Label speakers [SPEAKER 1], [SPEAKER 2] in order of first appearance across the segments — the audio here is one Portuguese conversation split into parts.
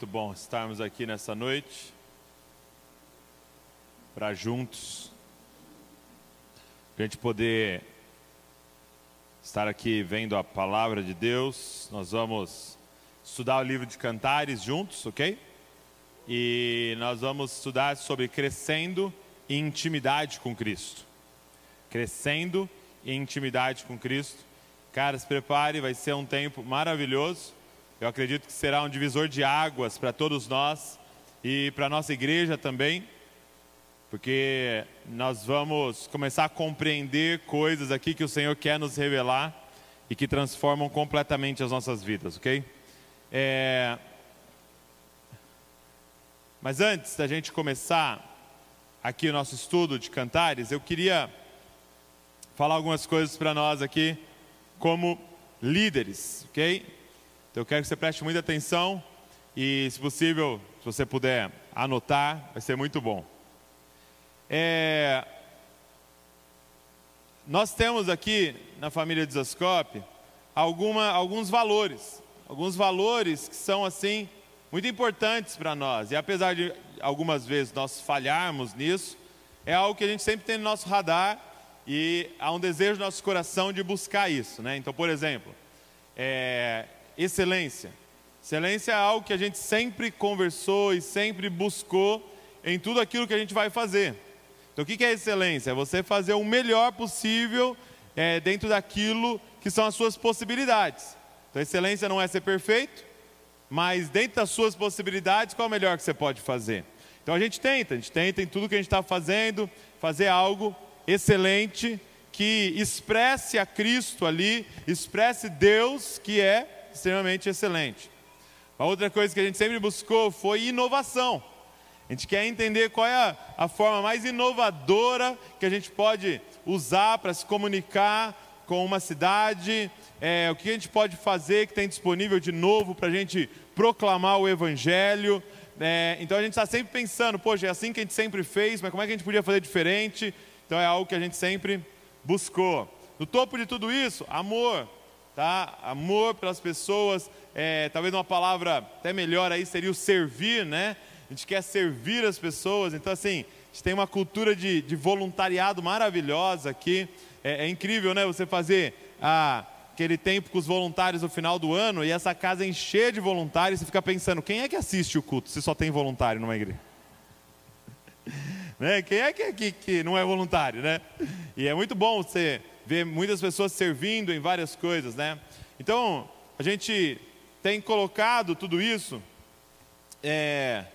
[SPEAKER 1] muito bom estarmos aqui nessa noite para juntos a gente poder estar aqui vendo a palavra de Deus. Nós vamos estudar o livro de Cantares juntos, ok? E nós vamos estudar sobre crescendo em intimidade com Cristo. Crescendo em intimidade com Cristo. Cara, se prepare, vai ser um tempo maravilhoso. Eu acredito que será um divisor de águas para todos nós e para a nossa igreja também, porque nós vamos começar a compreender coisas aqui que o Senhor quer nos revelar e que transformam completamente as nossas vidas, ok? É... Mas antes da gente começar aqui o nosso estudo de cantares, eu queria falar algumas coisas para nós aqui como líderes, ok? Então eu quero que você preste muita atenção e, se possível, se você puder anotar, vai ser muito bom. É... Nós temos aqui na família de Zascope alguma, alguns valores, alguns valores que são assim muito importantes para nós. E apesar de algumas vezes nós falharmos nisso, é algo que a gente sempre tem no nosso radar e há um desejo no nosso coração de buscar isso, né? Então, por exemplo, é, excelência. Excelência é algo que a gente sempre conversou e sempre buscou em tudo aquilo que a gente vai fazer. Então, o que é excelência? É você fazer o melhor possível é, dentro daquilo que são as suas possibilidades. Então, excelência não é ser perfeito, mas dentro das suas possibilidades, qual é o melhor que você pode fazer? Então, a gente tenta, a gente tenta em tudo que a gente está fazendo, fazer algo excelente que expresse a Cristo ali, expresse Deus que é extremamente excelente. A outra coisa que a gente sempre buscou foi inovação. A gente quer entender qual é a, a forma mais inovadora que a gente pode usar para se comunicar com uma cidade, é, o que a gente pode fazer que tem disponível de novo para a gente proclamar o Evangelho. É, então a gente está sempre pensando, poxa, é assim que a gente sempre fez, mas como é que a gente podia fazer diferente? Então é algo que a gente sempre buscou. No topo de tudo isso, amor, tá? Amor pelas pessoas, é, talvez uma palavra até melhor aí seria o servir, né? A gente quer servir as pessoas, então assim, a gente tem uma cultura de, de voluntariado maravilhosa aqui. É, é, incrível, né? Você fazer ah, aquele tempo com os voluntários no final do ano e essa casa encher de voluntários, você fica pensando, quem é que assiste o culto se só tem voluntário numa igreja? né? Quem é que, que, que não é voluntário, né? E é muito bom você ver muitas pessoas servindo em várias coisas, né? Então, a gente tem colocado tudo isso, é,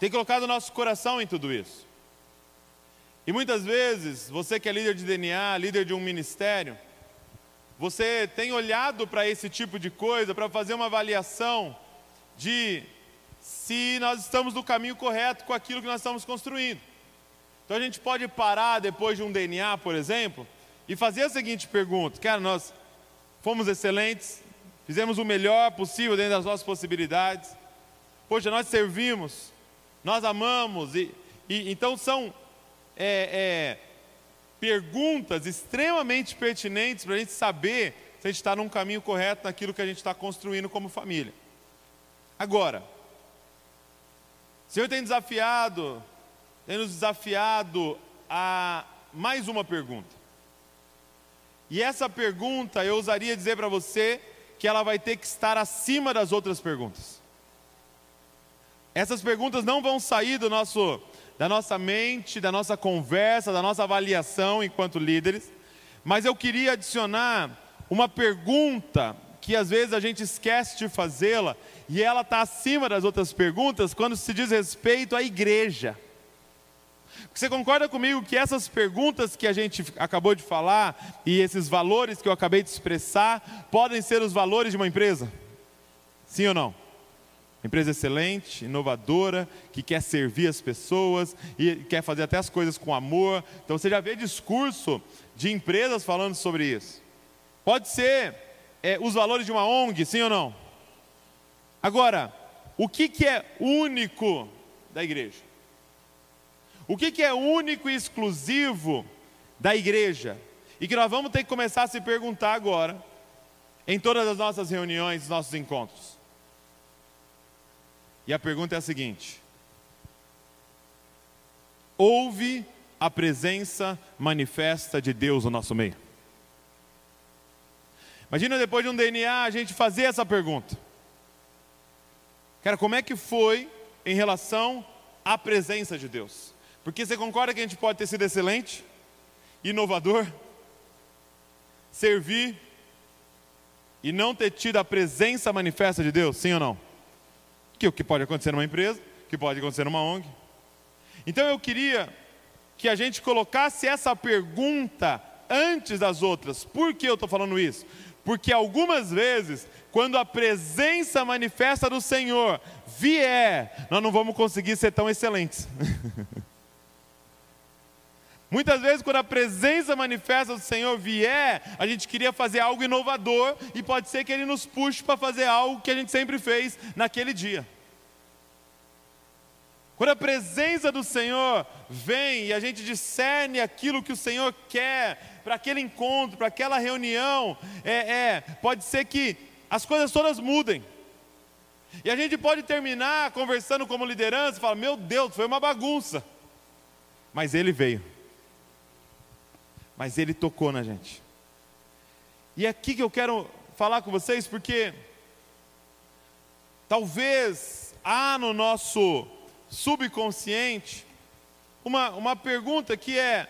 [SPEAKER 1] tem colocado o nosso coração em tudo isso. E muitas vezes, você que é líder de DNA, líder de um ministério, você tem olhado para esse tipo de coisa para fazer uma avaliação de se nós estamos no caminho correto com aquilo que nós estamos construindo. Então a gente pode parar depois de um DNA, por exemplo, e fazer a seguinte pergunta: Cara, nós fomos excelentes, fizemos o melhor possível dentro das nossas possibilidades. Poxa, nós servimos, nós amamos, e, e então são é, é, perguntas extremamente pertinentes para a gente saber se a gente está num caminho correto naquilo que a gente está construindo como família. Agora, o Senhor tem desafiado, tem nos desafiado a mais uma pergunta. E essa pergunta, eu ousaria dizer para você que ela vai ter que estar acima das outras perguntas. Essas perguntas não vão sair do nosso, da nossa mente, da nossa conversa, da nossa avaliação enquanto líderes, mas eu queria adicionar uma pergunta que às vezes a gente esquece de fazê-la e ela está acima das outras perguntas quando se diz respeito à igreja. Você concorda comigo que essas perguntas que a gente acabou de falar e esses valores que eu acabei de expressar podem ser os valores de uma empresa? Sim ou não? Empresa excelente, inovadora, que quer servir as pessoas e quer fazer até as coisas com amor. Então você já vê discurso de empresas falando sobre isso. Pode ser é, os valores de uma ONG, sim ou não? Agora, o que, que é único da igreja? O que, que é único e exclusivo da igreja? E que nós vamos ter que começar a se perguntar agora, em todas as nossas reuniões, nossos encontros. E a pergunta é a seguinte: Houve a presença manifesta de Deus no nosso meio? Imagina depois de um DNA a gente fazer essa pergunta. Cara, como é que foi em relação à presença de Deus? Porque você concorda que a gente pode ter sido excelente, inovador, servir e não ter tido a presença manifesta de Deus? Sim ou não? Que o que pode acontecer numa empresa, que pode acontecer numa ONG. Então eu queria que a gente colocasse essa pergunta antes das outras. Por que eu estou falando isso? Porque algumas vezes, quando a presença manifesta do Senhor vier, nós não vamos conseguir ser tão excelentes. Muitas vezes, quando a presença manifesta do Senhor vier, a gente queria fazer algo inovador e pode ser que Ele nos puxe para fazer algo que a gente sempre fez naquele dia. Quando a presença do Senhor vem e a gente discerne aquilo que o Senhor quer, para aquele encontro, para aquela reunião, é, é, pode ser que as coisas todas mudem. E a gente pode terminar conversando como liderança e falar: Meu Deus, foi uma bagunça. Mas ele veio. Mas ele tocou na gente. E é aqui que eu quero falar com vocês, porque talvez há no nosso subconsciente uma, uma pergunta que é: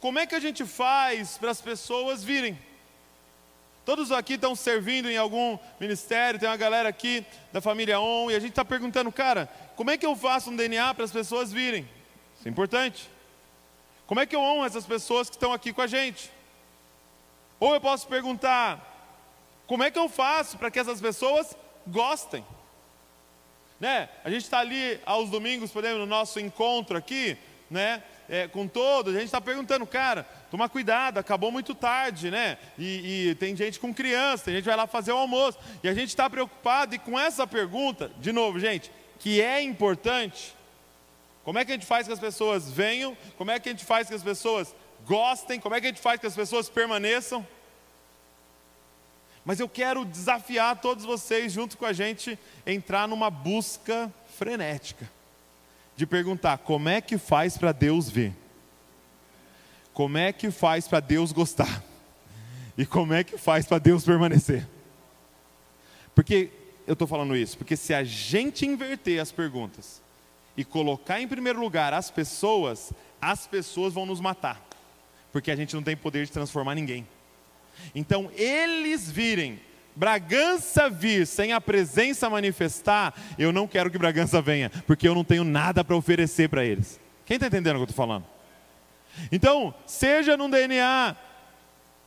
[SPEAKER 1] como é que a gente faz para as pessoas virem? Todos aqui estão servindo em algum ministério, tem uma galera aqui da família ON, e a gente está perguntando, cara, como é que eu faço um DNA para as pessoas virem? Isso é importante. Como é que eu honro essas pessoas que estão aqui com a gente? Ou eu posso perguntar, como é que eu faço para que essas pessoas gostem? Né? A gente está ali aos domingos, por exemplo, no nosso encontro aqui, né? é, com todos, a gente está perguntando, cara, toma cuidado, acabou muito tarde, né? E, e, tem gente com criança, tem gente que vai lá fazer o almoço, e a gente está preocupado, e com essa pergunta, de novo, gente, que é importante, como é que a gente faz que as pessoas venham, como é que a gente faz que as pessoas gostem, como é que a gente faz que as pessoas permaneçam? Mas eu quero desafiar todos vocês, junto com a gente, entrar numa busca frenética de perguntar como é que faz para Deus ver, como é que faz para Deus gostar, e como é que faz para Deus permanecer. Porque eu estou falando isso? Porque se a gente inverter as perguntas e colocar em primeiro lugar as pessoas, as pessoas vão nos matar, porque a gente não tem poder de transformar ninguém. Então, eles virem Bragança vir sem a presença manifestar, eu não quero que Bragança venha, porque eu não tenho nada para oferecer para eles. Quem está entendendo o que eu estou falando? Então, seja num DNA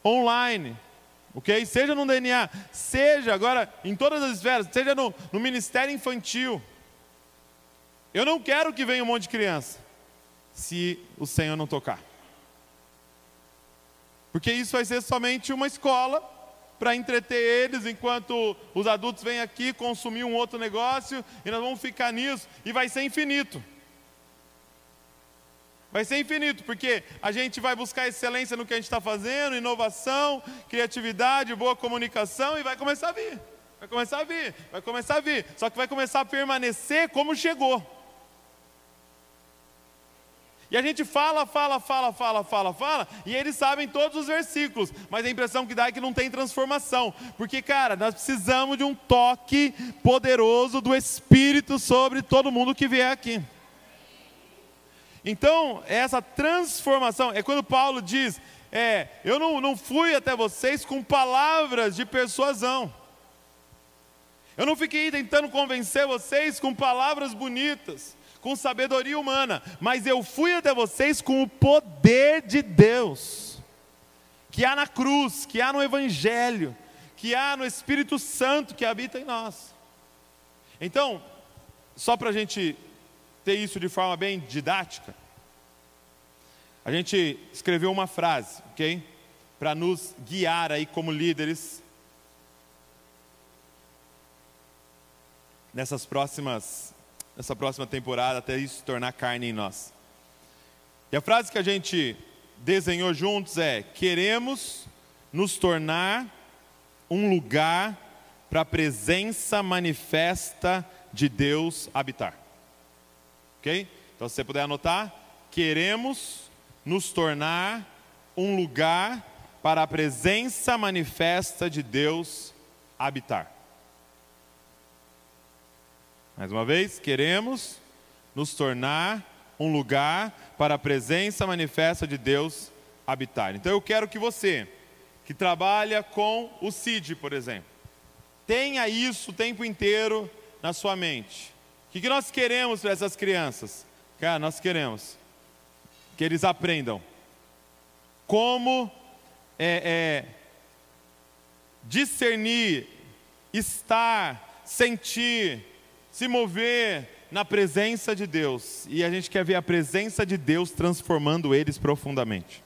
[SPEAKER 1] online, ok? Seja num DNA, seja agora em todas as esferas, seja no, no ministério infantil. Eu não quero que venha um monte de criança, se o Senhor não tocar. Porque isso vai ser somente uma escola para entreter eles, enquanto os adultos vêm aqui consumir um outro negócio, e nós vamos ficar nisso, e vai ser infinito. Vai ser infinito, porque a gente vai buscar excelência no que a gente está fazendo, inovação, criatividade, boa comunicação, e vai começar a vir. Vai começar a vir, vai começar a vir. Só que vai começar a permanecer como chegou. E a gente fala, fala, fala, fala, fala, fala, e eles sabem todos os versículos, mas a impressão que dá é que não tem transformação, porque, cara, nós precisamos de um toque poderoso do Espírito sobre todo mundo que vier aqui. Então, essa transformação, é quando Paulo diz: é, eu não, não fui até vocês com palavras de persuasão. Eu não fiquei tentando convencer vocês com palavras bonitas com sabedoria humana, mas eu fui até vocês com o poder de Deus, que há na cruz, que há no Evangelho, que há no Espírito Santo que habita em nós. Então, só para a gente ter isso de forma bem didática, a gente escreveu uma frase, ok? Para nos guiar aí como líderes nessas próximas nessa próxima temporada, até isso se tornar carne em nós. E a frase que a gente desenhou juntos é: queremos nos tornar um lugar para a presença manifesta de Deus habitar. Ok? Então, se você puder anotar, queremos nos tornar um lugar para a presença manifesta de Deus habitar. Mais uma vez, queremos nos tornar um lugar para a presença manifesta de Deus habitar. Então eu quero que você, que trabalha com o CID, por exemplo, tenha isso o tempo inteiro na sua mente. O que nós queremos para essas crianças? Cara, nós queremos que eles aprendam como é, é, discernir, estar, sentir, se mover na presença de Deus. E a gente quer ver a presença de Deus transformando eles profundamente.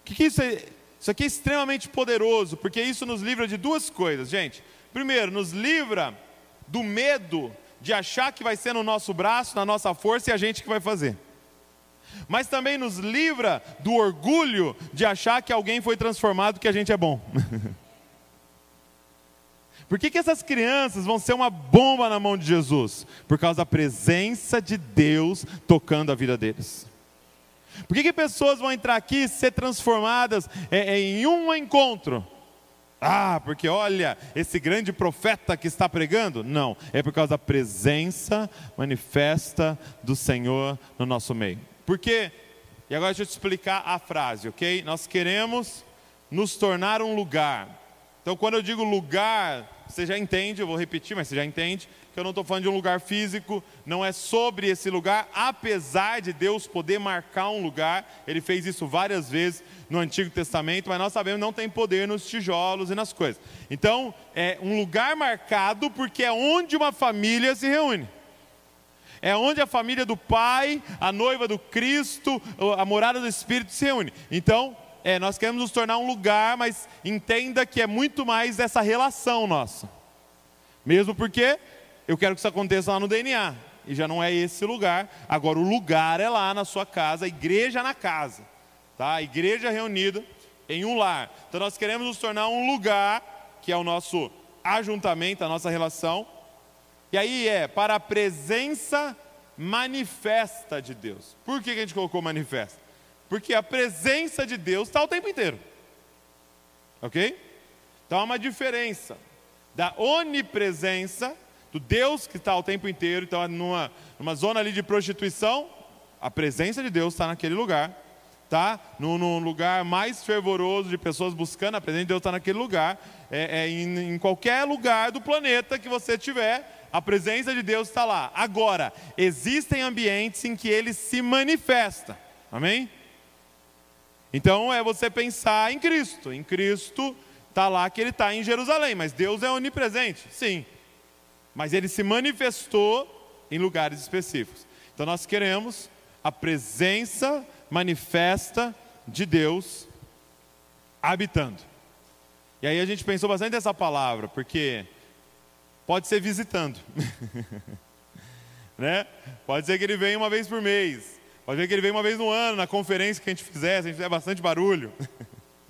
[SPEAKER 1] O que, que isso é? Isso aqui é extremamente poderoso, porque isso nos livra de duas coisas, gente. Primeiro, nos livra do medo de achar que vai ser no nosso braço, na nossa força e a gente que vai fazer. Mas também nos livra do orgulho de achar que alguém foi transformado, que a gente é bom. Por que, que essas crianças vão ser uma bomba na mão de Jesus? Por causa da presença de Deus tocando a vida deles. Por que, que pessoas vão entrar aqui e ser transformadas é, é, em um encontro? Ah, porque olha, esse grande profeta que está pregando? Não, é por causa da presença manifesta do Senhor no nosso meio. Porque, e agora deixa eu te explicar a frase, ok? Nós queremos nos tornar um lugar. Então, quando eu digo lugar, você já entende, eu vou repetir, mas você já entende, que eu não estou falando de um lugar físico, não é sobre esse lugar, apesar de Deus poder marcar um lugar, ele fez isso várias vezes no Antigo Testamento, mas nós sabemos que não tem poder nos tijolos e nas coisas. Então, é um lugar marcado porque é onde uma família se reúne. É onde a família do Pai, a noiva do Cristo, a morada do Espírito se reúne. Então, é, nós queremos nos tornar um lugar, mas entenda que é muito mais dessa relação nossa. Mesmo porque eu quero que isso aconteça lá no DNA. E já não é esse lugar. Agora o lugar é lá na sua casa, a igreja na casa. Tá? A igreja reunida em um lar. Então nós queremos nos tornar um lugar, que é o nosso ajuntamento, a nossa relação. E aí é para a presença manifesta de Deus. Por que a gente colocou manifesta? Porque a presença de Deus está o tempo inteiro. Ok? Então há uma diferença da onipresença do Deus que está o tempo inteiro. Então, numa, numa zona ali de prostituição, a presença de Deus está naquele lugar. Tá? Num, num, lugar mais fervoroso de pessoas buscando a presença de Deus está naquele lugar. É, é em, em qualquer lugar do planeta que você tiver, a presença de Deus está lá. Agora, existem ambientes em que ele se manifesta. Amém? Então é você pensar em Cristo. Em Cristo está lá que ele está em Jerusalém, mas Deus é onipresente, sim. Mas ele se manifestou em lugares específicos. Então nós queremos a presença manifesta de Deus habitando. E aí a gente pensou bastante nessa palavra, porque pode ser visitando. né? Pode ser que ele venha uma vez por mês. Pode ver que ele vem uma vez no ano, na conferência que a gente fizer, se a gente fizer bastante barulho.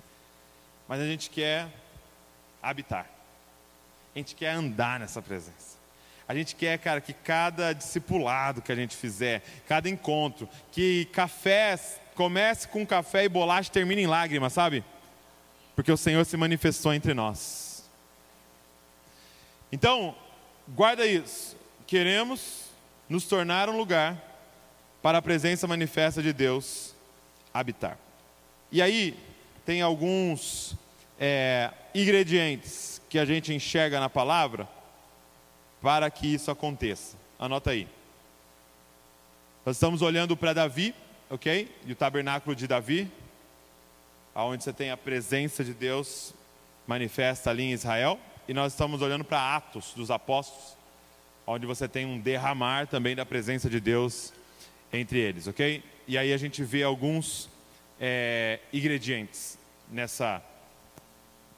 [SPEAKER 1] Mas a gente quer habitar. A gente quer andar nessa presença. A gente quer, cara, que cada discipulado que a gente fizer, cada encontro, que café comece com café e bolacha termine em lágrimas, sabe? Porque o Senhor se manifestou entre nós. Então, guarda isso. Queremos nos tornar um lugar para a presença manifesta de Deus habitar. E aí, tem alguns é, ingredientes que a gente enxerga na palavra para que isso aconteça. Anota aí. Nós estamos olhando para Davi, ok? E o tabernáculo de Davi, aonde você tem a presença de Deus manifesta ali em Israel. E nós estamos olhando para Atos dos Apóstolos, onde você tem um derramar também da presença de Deus entre eles, ok? E aí a gente vê alguns é, ingredientes nessa,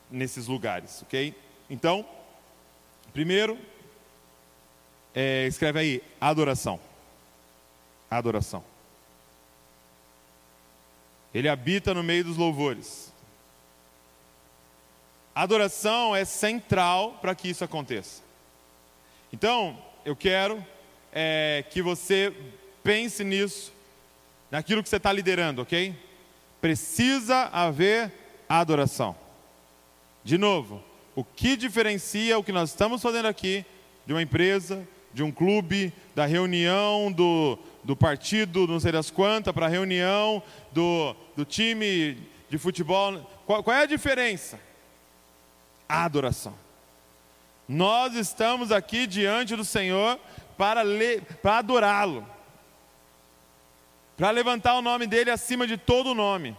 [SPEAKER 1] nesses lugares, ok? Então, primeiro, é, escreve aí, adoração. Adoração. Ele habita no meio dos louvores. Adoração é central para que isso aconteça. Então, eu quero é, que você pense nisso, naquilo que você está liderando, ok? Precisa haver adoração. De novo, o que diferencia o que nós estamos fazendo aqui de uma empresa, de um clube, da reunião do, do partido, não sei das quantas, para a reunião do, do time de futebol. Qual, qual é a diferença? A adoração. Nós estamos aqui diante do Senhor para, para adorá-lo, para levantar o nome dele acima de todo nome.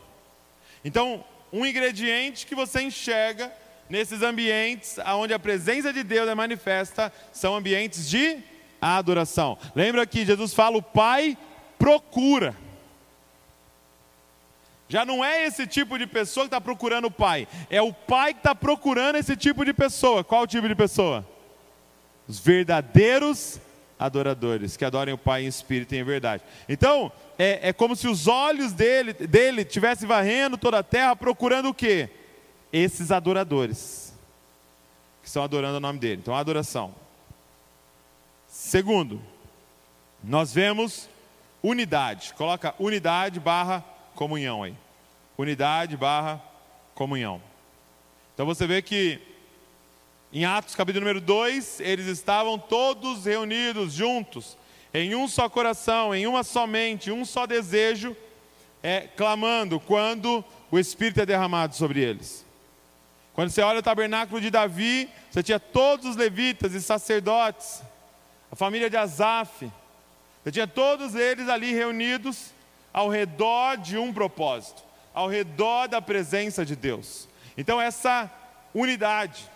[SPEAKER 1] Então, um ingrediente que você enxerga nesses ambientes onde a presença de Deus é manifesta são ambientes de adoração. Lembra que Jesus fala: o Pai procura. Já não é esse tipo de pessoa que está procurando o Pai, é o Pai que está procurando esse tipo de pessoa. Qual tipo de pessoa? Os verdadeiros adoradores, que adorem o Pai em espírito e em verdade. Então, é, é como se os olhos dele, dele estivessem varrendo toda a terra, procurando o quê? Esses adoradores, que estão adorando o nome dele. Então, adoração. Segundo, nós vemos unidade. Coloca unidade barra comunhão aí. Unidade barra comunhão. Então você vê que em Atos capítulo número 2, eles estavam todos reunidos juntos, em um só coração, em uma só mente, um só desejo, é, clamando quando o Espírito é derramado sobre eles. Quando você olha o tabernáculo de Davi, você tinha todos os levitas e sacerdotes, a família de Asaf, você tinha todos eles ali reunidos ao redor de um propósito, ao redor da presença de Deus. Então, essa unidade,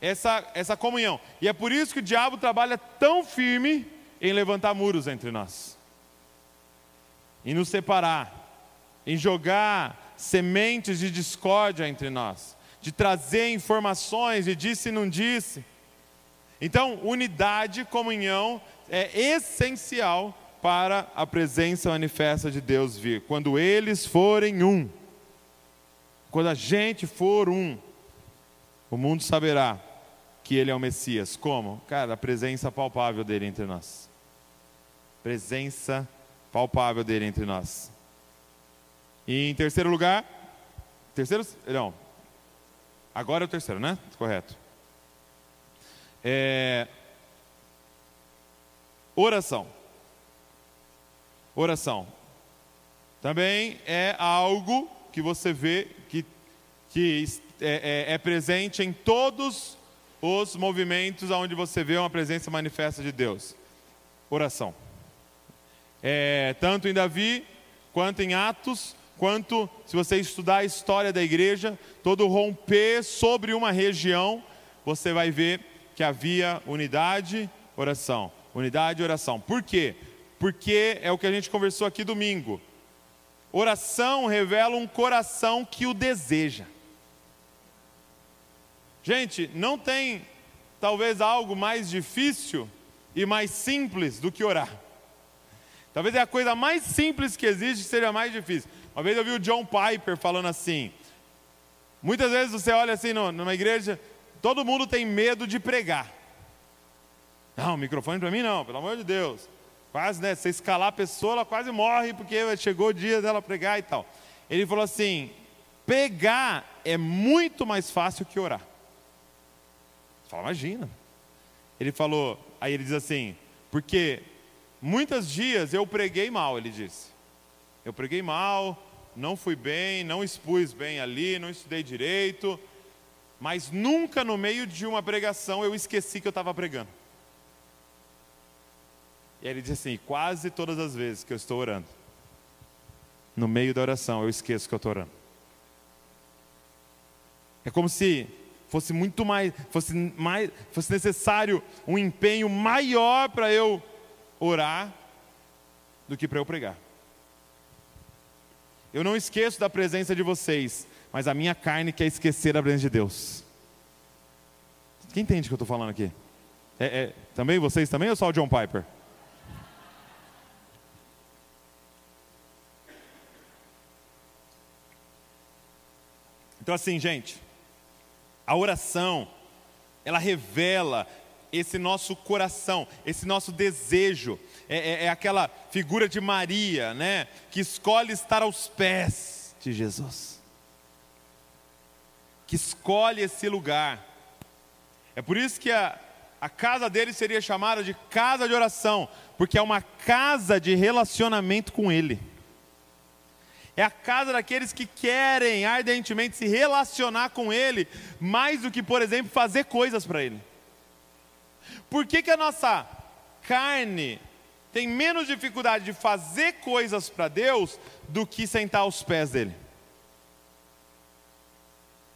[SPEAKER 1] essa, essa comunhão. E é por isso que o diabo trabalha tão firme em levantar muros entre nós, em nos separar, em jogar sementes de discórdia entre nós, de trazer informações de disse e não disse. Então, unidade, comunhão é essencial para a presença manifesta de Deus vir. Quando eles forem um, quando a gente for um, o mundo saberá que ele é o Messias. Como? Cara, a presença palpável dele entre nós. Presença palpável dele entre nós. E em terceiro lugar, terceiro, não, agora é o terceiro, né? Correto. É, oração. Oração. Também é algo que você vê que, que é, é, é presente em todos os movimentos onde você vê uma presença manifesta de Deus. Oração. É, tanto em Davi, quanto em Atos, quanto se você estudar a história da igreja, todo romper sobre uma região, você vai ver que havia unidade, oração. Unidade e oração. Por quê? Porque é o que a gente conversou aqui domingo. Oração revela um coração que o deseja. Gente, não tem talvez algo mais difícil e mais simples do que orar. Talvez é a coisa mais simples que existe que seja mais difícil. Uma vez eu vi o John Piper falando assim: muitas vezes você olha assim numa igreja, todo mundo tem medo de pregar. Não, microfone para mim não, pelo amor de Deus. Quase, né? Você escalar a pessoa, ela quase morre porque chegou o dia dela pregar e tal. Ele falou assim: pregar é muito mais fácil que orar. Fala, imagina. Ele falou, aí ele diz assim, porque muitos dias eu preguei mal, ele disse. Eu preguei mal, não fui bem, não expus bem ali, não estudei direito, mas nunca no meio de uma pregação eu esqueci que eu estava pregando. E aí ele diz assim: quase todas as vezes que eu estou orando, no meio da oração eu esqueço que eu estou orando. É como se fosse muito mais, fosse mais, fosse necessário um empenho maior para eu orar do que para eu pregar. Eu não esqueço da presença de vocês, mas a minha carne quer esquecer a presença de Deus. Quem entende o que eu estou falando aqui? É, é, também vocês também ou só o John Piper? Então assim, gente, a oração, ela revela esse nosso coração, esse nosso desejo. É, é, é, aquela figura de Maria, né? Que escolhe estar aos pés de Jesus. Que escolhe esse lugar. É por isso que a, a casa dele seria chamada de casa de oração, porque é uma casa de relacionamento com Ele. É a casa daqueles que querem ardentemente se relacionar com Ele, mais do que, por exemplo, fazer coisas para Ele. Por que, que a nossa carne tem menos dificuldade de fazer coisas para Deus do que sentar aos pés dele?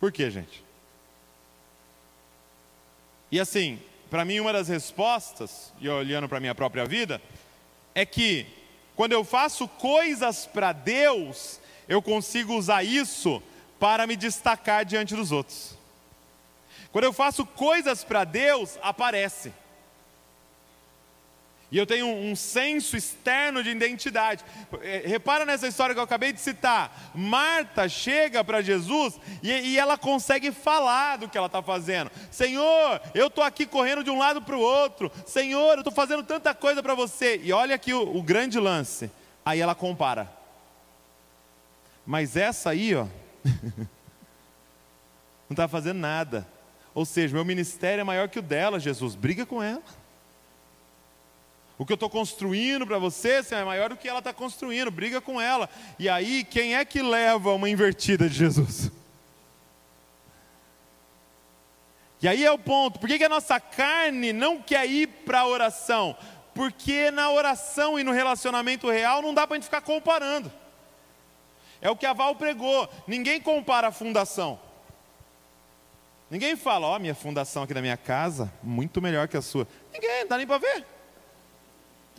[SPEAKER 1] Por quê, gente? E assim, para mim, uma das respostas, e olhando para a minha própria vida, é que quando eu faço coisas para Deus, eu consigo usar isso para me destacar diante dos outros. Quando eu faço coisas para Deus, aparece. E eu tenho um, senso externo de identidade. É, repara nessa história que eu acabei de citar. Marta chega para Jesus e, e, ela consegue falar do que ela está fazendo. Senhor, eu estou aqui correndo de um lado para o outro. Senhor, eu estou fazendo tanta coisa para você. E olha aqui o, o grande lance. Aí ela compara. Mas essa aí, ó, não está fazendo nada. Ou seja, meu ministério é maior que o dela, Jesus. Briga com ela. O que eu estou construindo para você é maior do que ela está construindo, briga com ela. E aí, quem é que leva uma invertida de Jesus? E aí é o ponto, por que, que a nossa carne não quer ir para a oração? Porque na oração e no relacionamento real não dá para a gente ficar comparando. É o que a Val pregou, ninguém compara a fundação. Ninguém fala, ó, oh, minha fundação aqui da minha casa, muito melhor que a sua. Ninguém, não dá nem para ver.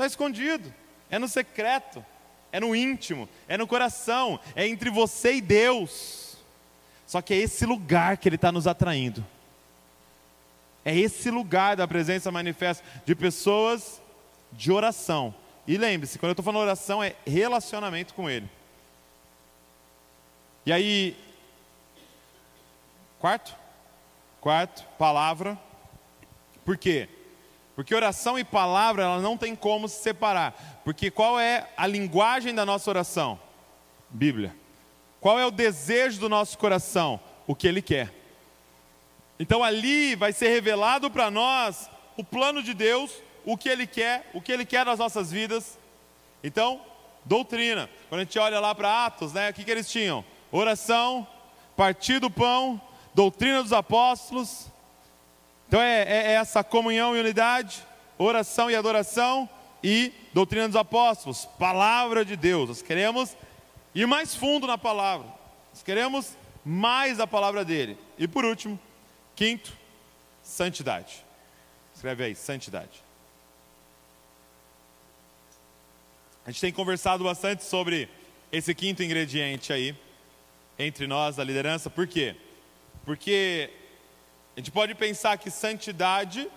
[SPEAKER 1] Está escondido, é no secreto, é no íntimo, é no coração, é entre você e Deus. Só que é esse lugar que Ele está nos atraindo. É esse lugar da presença manifesta de pessoas de oração. E lembre-se, quando eu estou falando oração, é relacionamento com Ele. E aí, quarto? Quarto, palavra. Por quê? Porque oração e palavra, ela não tem como se separar. Porque qual é a linguagem da nossa oração? Bíblia. Qual é o desejo do nosso coração? O que ele quer. Então ali vai ser revelado para nós o plano de Deus, o que ele quer, o que ele quer nas nossas vidas. Então, doutrina. Quando a gente olha lá para Atos, né, o que, que eles tinham? Oração, partir do pão, doutrina dos apóstolos, então é, é, é essa comunhão e unidade, oração e adoração e doutrina dos apóstolos, palavra de Deus. Nós queremos ir mais fundo na palavra, nós queremos mais a palavra dele. E por último, quinto, santidade. Escreve aí, santidade. A gente tem conversado bastante sobre esse quinto ingrediente aí, entre nós, a liderança, por quê? Porque a gente pode pensar que santidade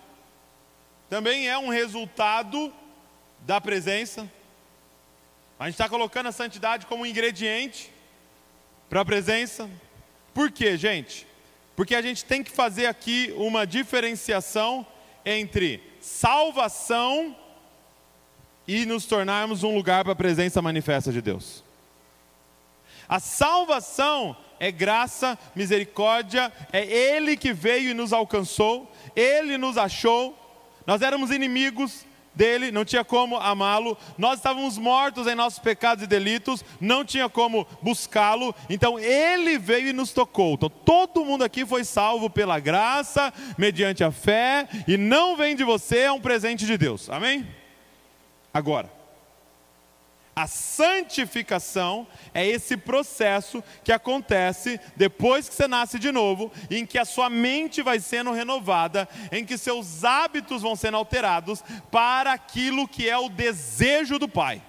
[SPEAKER 1] também é um resultado da presença. A gente está colocando a santidade como um ingrediente para a presença. Por quê, gente? Porque a gente tem que fazer aqui uma diferenciação entre salvação e nos tornarmos um lugar para a presença manifesta de Deus. A salvação é graça, misericórdia, é Ele que veio e nos alcançou, Ele nos achou. Nós éramos inimigos dele, não tinha como amá-lo, nós estávamos mortos em nossos pecados e delitos, não tinha como buscá-lo, então ele veio e nos tocou. Então todo mundo aqui foi salvo pela graça, mediante a fé, e não vem de você, é um presente de Deus. Amém? Agora, a santificação é esse processo que acontece depois que você nasce de novo, em que a sua mente vai sendo renovada, em que seus hábitos vão sendo alterados para aquilo que é o desejo do Pai.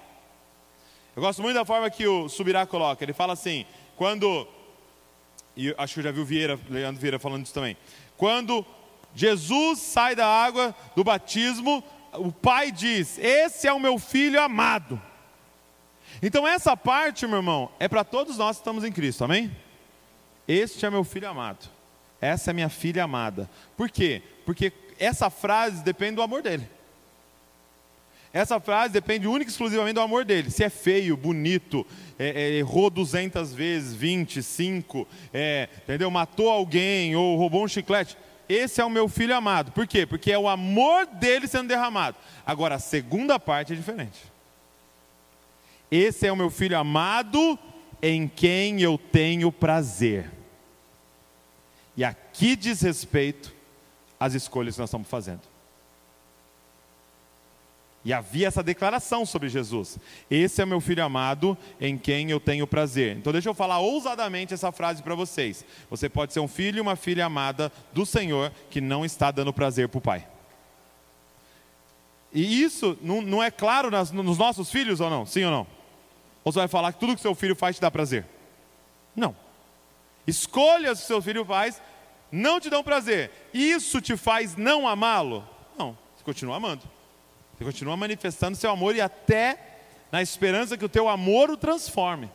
[SPEAKER 1] Eu gosto muito da forma que o Subirá coloca. Ele fala assim: quando. E acho que eu já vi o Vieira, Leandro Vieira falando isso também. Quando Jesus sai da água do batismo, o Pai diz: Esse é o meu filho amado então, essa parte, meu irmão, é para todos nós que estamos em Cristo, amém? Este é meu filho amado. Essa é minha filha amada. Por quê? Porque essa frase depende do amor dele. Essa frase depende única e exclusivamente do amor dele. Se é feio, bonito, é, é, errou 200 vezes, 25, é, entendeu? Matou alguém ou roubou um chiclete. Esse é o meu filho amado. Por quê? Porque é o amor dele sendo derramado. Agora, a segunda parte é diferente. Esse é o meu filho amado em quem eu tenho prazer. E aqui diz respeito às escolhas que nós estamos fazendo. E havia essa declaração sobre Jesus: Esse é meu filho amado, em quem eu tenho prazer. Então, deixa eu falar ousadamente essa frase para vocês. Você pode ser um filho e uma filha amada do Senhor que não está dando prazer para o Pai. E isso não, não é claro nas, nos nossos filhos ou não? Sim ou não? Ou você vai falar que tudo que seu filho faz te dá prazer? Não. Escolhas que seu filho faz não te dão prazer. Isso te faz não amá-lo? Não. Você continua amando. Você continua manifestando seu amor e até na esperança que o teu amor o transforme.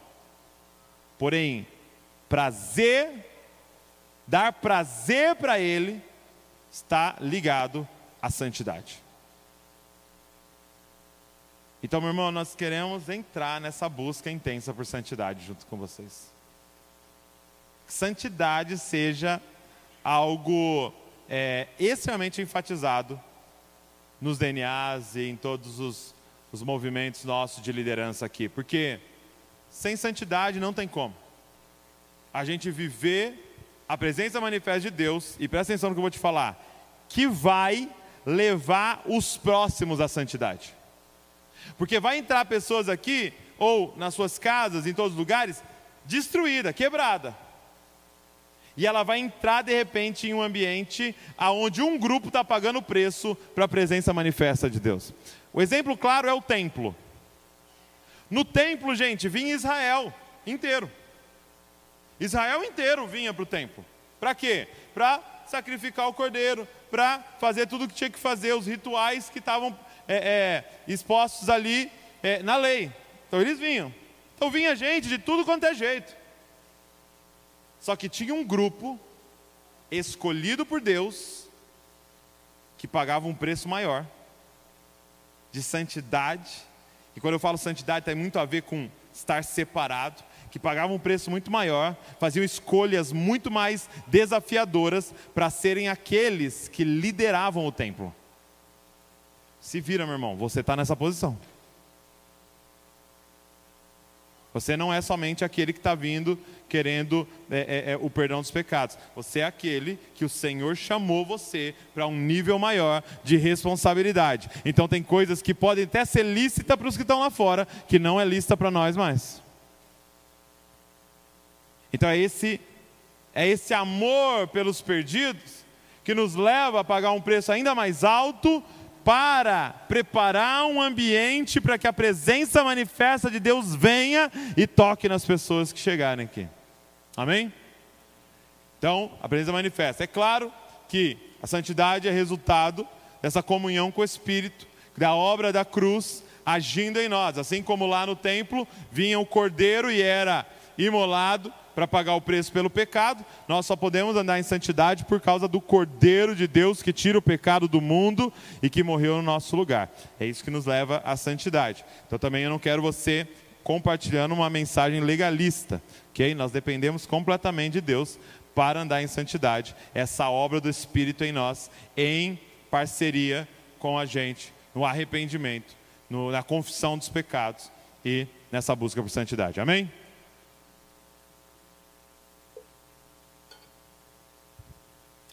[SPEAKER 1] Porém, prazer, dar prazer para ele, está ligado à santidade. Então, meu irmão, nós queremos entrar nessa busca intensa por santidade junto com vocês. Santidade seja algo é, extremamente enfatizado nos DNAs e em todos os, os movimentos nossos de liderança aqui. Porque sem santidade não tem como. A gente viver a presença manifesta de Deus, e presta atenção no que eu vou te falar, que vai levar os próximos à santidade. Porque vai entrar pessoas aqui, ou nas suas casas, em todos os lugares, destruída, quebrada. E ela vai entrar de repente em um ambiente onde um grupo está pagando o preço para a presença manifesta de Deus. O exemplo claro é o templo. No templo, gente, vinha Israel inteiro. Israel inteiro vinha para o templo. Para quê? Para sacrificar o cordeiro, para fazer tudo o que tinha que fazer, os rituais que estavam é, é, expostos ali é, na lei. Então eles vinham. Então vinha gente de tudo quanto é jeito. Só que tinha um grupo escolhido por Deus que pagava um preço maior de santidade. E quando eu falo santidade, tem muito a ver com estar separado, que pagavam um preço muito maior, faziam escolhas muito mais desafiadoras para serem aqueles que lideravam o templo. Se vira, meu irmão, você está nessa posição. Você não é somente aquele que está vindo querendo é, é, é, o perdão dos pecados. Você é aquele que o Senhor chamou você para um nível maior de responsabilidade. Então tem coisas que podem até ser lícitas para os que estão lá fora, que não é lícita para nós mais. Então é esse, é esse amor pelos perdidos que nos leva a pagar um preço ainda mais alto para preparar um ambiente para que a presença manifesta de Deus venha e toque nas pessoas que chegarem aqui. Amém? Então, a presença manifesta. É claro que a santidade é resultado dessa comunhão com o Espírito, da obra da cruz agindo em nós. Assim como lá no templo vinha o cordeiro e era imolado, para pagar o preço pelo pecado, nós só podemos andar em santidade por causa do Cordeiro de Deus que tira o pecado do mundo e que morreu no nosso lugar. É isso que nos leva à santidade. Então também eu não quero você compartilhando uma mensagem legalista, ok? Nós dependemos completamente de Deus para andar em santidade. Essa obra do Espírito em nós, em parceria com a gente, no arrependimento, no, na confissão dos pecados e nessa busca por santidade. Amém?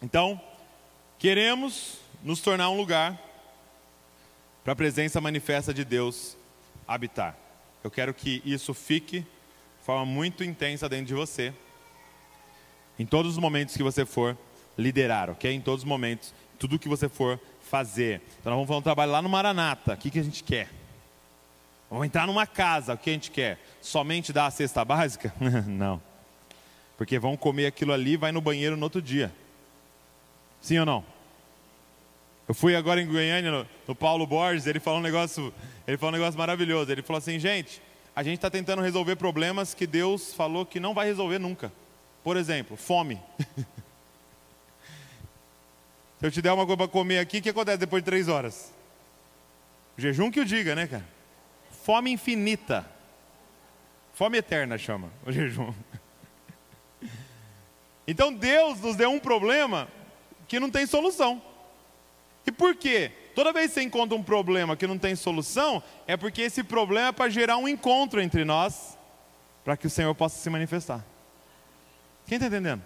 [SPEAKER 1] Então, queremos nos tornar um lugar para a presença manifesta de Deus habitar. Eu quero que isso fique de forma muito intensa dentro de você, em todos os momentos que você for liderar, ok? Em todos os momentos, tudo que você for fazer. Então, nós vamos fazer um trabalho lá no Maranata. O que, que a gente quer? Vamos entrar numa casa. O que a gente quer? Somente dar a cesta básica? Não. Porque vão comer aquilo ali e vai no banheiro no outro dia. Sim ou não? Eu fui agora em Goiânia, no, no, Paulo Borges, ele falou um negócio, ele falou um negócio maravilhoso. Ele falou assim, gente, a gente está tentando resolver problemas que Deus falou que não vai resolver nunca. Por exemplo, fome. Se eu te der uma coisa para comer aqui, o que acontece depois de três horas? Jejum que o diga, né, cara? Fome infinita. Fome eterna chama o jejum. Então Deus nos deu um problema que não tem solução. E por quê? Toda vez que você encontra um problema que não tem solução, é porque esse problema é para gerar um encontro entre nós, para que o Senhor possa se manifestar. Quem está entendendo?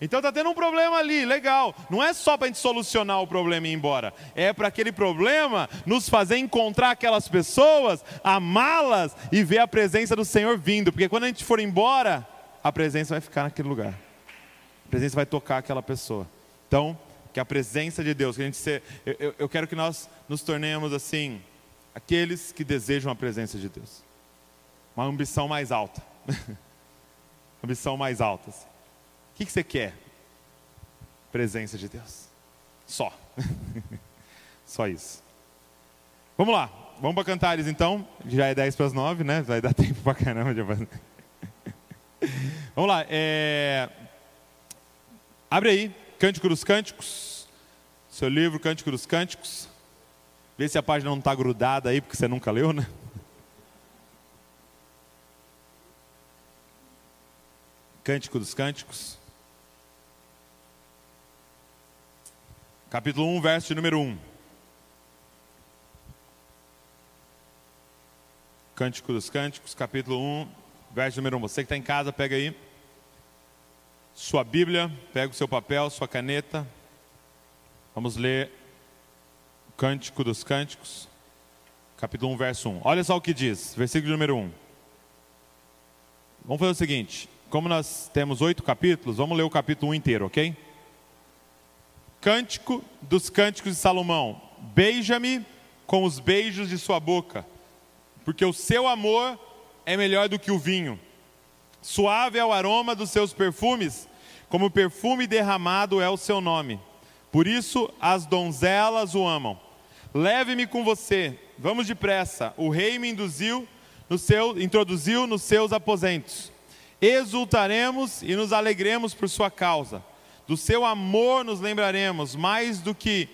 [SPEAKER 1] Então está tendo um problema ali, legal. Não é só para a gente solucionar o problema e ir embora. É para aquele problema nos fazer encontrar aquelas pessoas, amá-las e ver a presença do Senhor vindo. Porque quando a gente for embora, a presença vai ficar naquele lugar. A presença vai tocar aquela pessoa. Então, que a presença de Deus, que a gente eu, eu quero que nós nos tornemos assim, aqueles que desejam a presença de Deus. Uma ambição mais alta. ambição mais alta. Assim. O que, que você quer? Presença de Deus. Só. Só isso. Vamos lá. Vamos para Cantares então. Já é 10 para as 9, né? Vai dar tempo para caramba de Vamos lá. É... Abre aí. Cântico dos Cânticos. Seu livro, Cântico dos Cânticos. Vê se a página não está grudada aí, porque você nunca leu, né? Cântico dos Cânticos. capítulo 1, verso número 1. Cântico dos Cânticos, capítulo 1, verso número 1. Você que está em casa, pega aí sua Bíblia, pega o seu papel, sua caneta. Vamos ler o Cântico dos Cânticos, capítulo 1, verso 1. Olha só o que diz, versículo número 1. Vamos fazer o seguinte: como nós temos oito capítulos, vamos ler o capítulo 1 inteiro, ok? Cântico dos Cânticos de Salomão: Beija-me com os beijos de sua boca, porque o seu amor é melhor do que o vinho. Suave é o aroma dos seus perfumes, como perfume derramado é o seu nome. Por isso as donzelas o amam. Leve-me com você, vamos depressa. O rei me induziu no seu, introduziu nos seus aposentos. Exultaremos e nos alegremos por sua causa. Do seu amor nos lembraremos, mais do que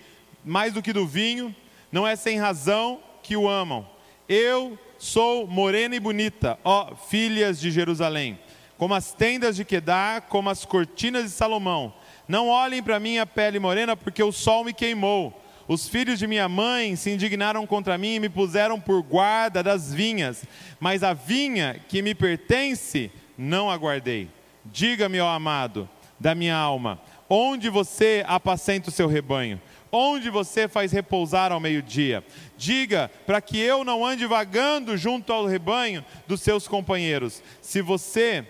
[SPEAKER 1] mais do que do vinho, não é sem razão que o amam. Eu sou morena e bonita, ó filhas de Jerusalém, como as tendas de Quedar, como as cortinas de Salomão. Não olhem para minha pele morena, porque o sol me queimou. Os filhos de minha mãe se indignaram contra mim e me puseram por guarda das vinhas, mas a vinha que me pertence não aguardei. Diga-me, ó amado, da minha alma. Onde você apacenta o seu rebanho? Onde você faz repousar ao meio-dia? Diga para que eu não ande vagando junto ao rebanho dos seus companheiros. Se você,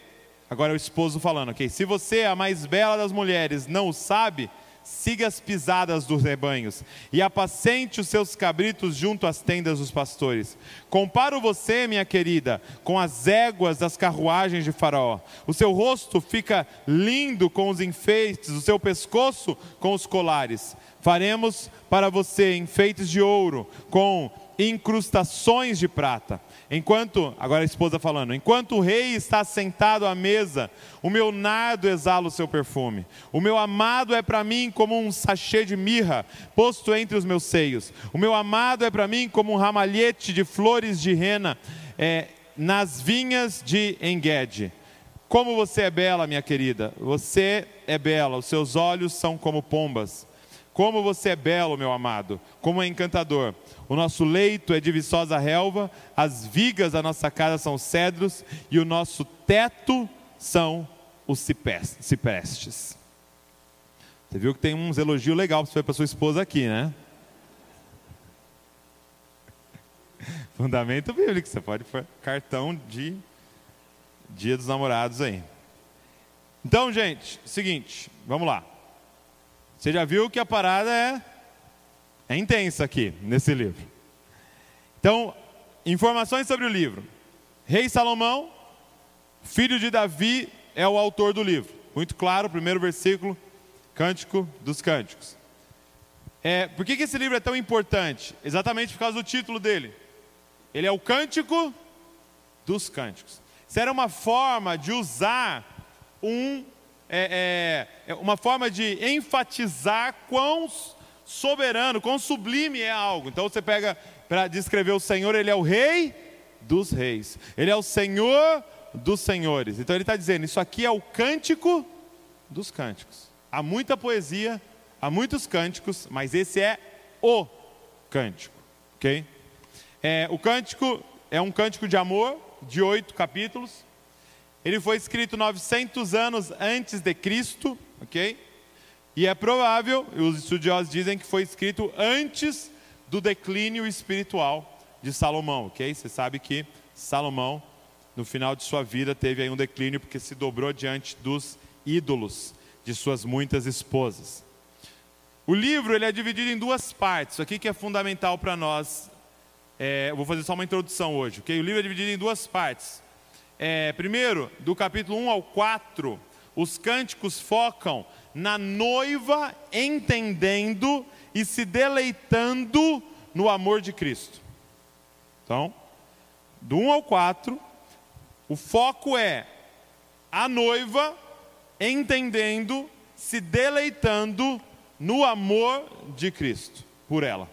[SPEAKER 1] agora é o esposo falando, ok? Se você, a mais bela das mulheres, não o sabe, siga as pisadas dos rebanhos e apacente os seus cabritos junto às tendas dos pastores. Comparo você, minha querida, com as éguas das carruagens de Faraó. O seu rosto fica lindo com os enfeites, o seu pescoço com os colares. Faremos para você enfeites de ouro com incrustações de prata. Enquanto, agora a esposa falando, enquanto o rei está sentado à mesa, o meu nardo exala o seu perfume. O meu amado é para mim como um sachê de mirra posto entre os meus seios. O meu amado é para mim como um ramalhete de flores de rena é, nas vinhas de Engede. Como você é bela, minha querida. Você é bela, os seus olhos são como pombas. Como você é belo, meu amado, como é encantador. O nosso leito é de viçosa relva, as vigas da nossa casa são cedros e o nosso teto são os ciprestes. Você viu que tem uns elogios legais para sua esposa aqui, né? Fundamento bíblico, você pode pôr cartão de Dia dos Namorados aí. Então, gente, seguinte, vamos lá. Você já viu que a parada é, é intensa aqui nesse livro. Então, informações sobre o livro. Rei Salomão, filho de Davi, é o autor do livro. Muito claro, primeiro versículo, Cântico dos Cânticos. É, por que, que esse livro é tão importante? Exatamente por causa do título dele. Ele é o Cântico dos Cânticos. Isso era uma forma de usar um é, é, é uma forma de enfatizar quão soberano, quão sublime é algo. Então você pega para descrever o Senhor, ele é o Rei dos Reis, ele é o Senhor dos Senhores. Então ele está dizendo: isso aqui é o cântico dos cânticos. Há muita poesia, há muitos cânticos, mas esse é o cântico, ok? É, o cântico é um cântico de amor de oito capítulos. Ele foi escrito 900 anos antes de Cristo, ok? E é provável, os estudiosos dizem que foi escrito antes do declínio espiritual de Salomão, ok? Você sabe que Salomão, no final de sua vida, teve aí um declínio porque se dobrou diante dos ídolos de suas muitas esposas. O livro ele é dividido em duas partes, aqui que é fundamental para nós. É, eu vou fazer só uma introdução hoje, ok? O livro é dividido em duas partes. É, primeiro, do capítulo 1 ao 4, os cânticos focam na noiva entendendo e se deleitando no amor de Cristo. Então, do 1 ao 4, o foco é a noiva entendendo, se deleitando no amor de Cristo por ela.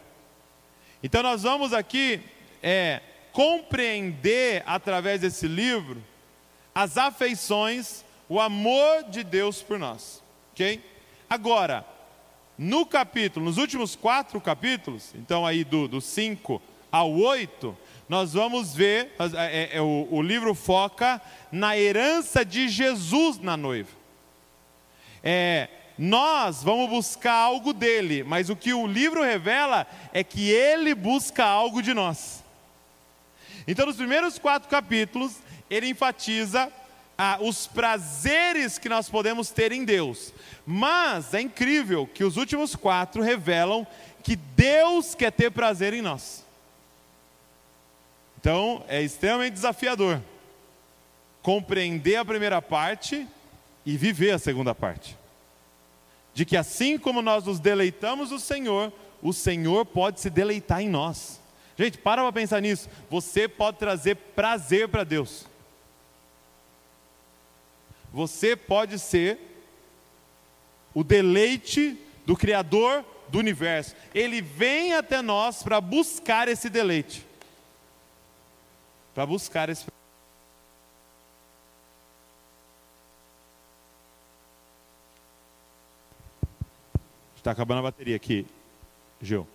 [SPEAKER 1] Então nós vamos aqui é, compreender através desse livro as afeições, o amor de Deus por nós, ok? Agora, no capítulo, nos últimos quatro capítulos, então aí do 5 ao 8, nós vamos ver, é, é, o, o livro foca na herança de Jesus na noiva. É, nós vamos buscar algo dele, mas o que o livro revela é que ele busca algo de nós. Então, nos primeiros quatro capítulos, ele enfatiza ah, os prazeres que nós podemos ter em Deus. Mas é incrível que os últimos quatro revelam que Deus quer ter prazer em nós. Então, é extremamente desafiador compreender a primeira parte e viver a segunda parte. De que assim como nós nos deleitamos no Senhor, o Senhor pode se deleitar em nós. Gente, para para pensar nisso. Você pode trazer prazer para Deus. Você pode ser o deleite do Criador do universo. Ele vem até nós para buscar esse deleite. Para buscar esse Está acabando a bateria aqui, Gil.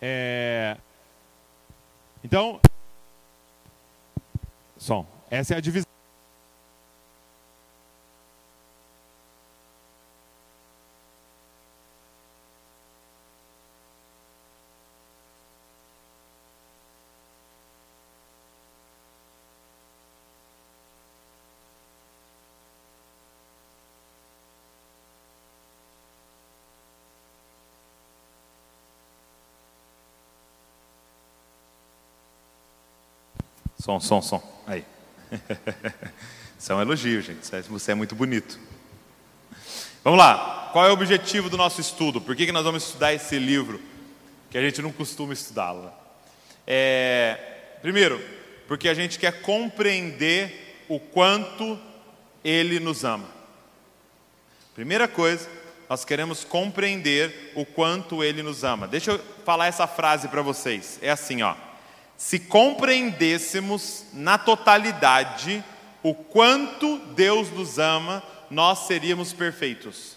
[SPEAKER 1] É... Então, som. Essa é a divisão. Som, som, som. Aí. Isso é um elogio, gente. Você é muito bonito. Vamos lá. Qual é o objetivo do nosso estudo? Por que, que nós vamos estudar esse livro? Que a gente não costuma estudá-lo. É... Primeiro, porque a gente quer compreender o quanto Ele nos ama. Primeira coisa, nós queremos compreender o quanto Ele nos ama. Deixa eu falar essa frase para vocês. É assim, ó se compreendêssemos na totalidade o quanto Deus nos ama, nós seríamos perfeitos.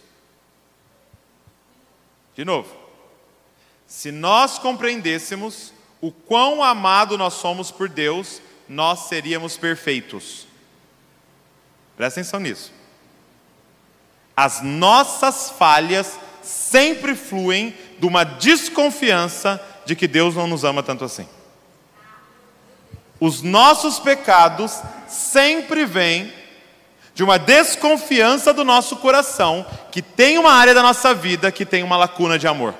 [SPEAKER 1] De novo, se nós compreendêssemos o quão amado nós somos por Deus, nós seríamos perfeitos. Presta atenção nisso. As nossas falhas sempre fluem de uma desconfiança de que Deus não nos ama tanto assim. Os nossos pecados sempre vêm de uma desconfiança do nosso coração que tem uma área da nossa vida que tem uma lacuna de amor.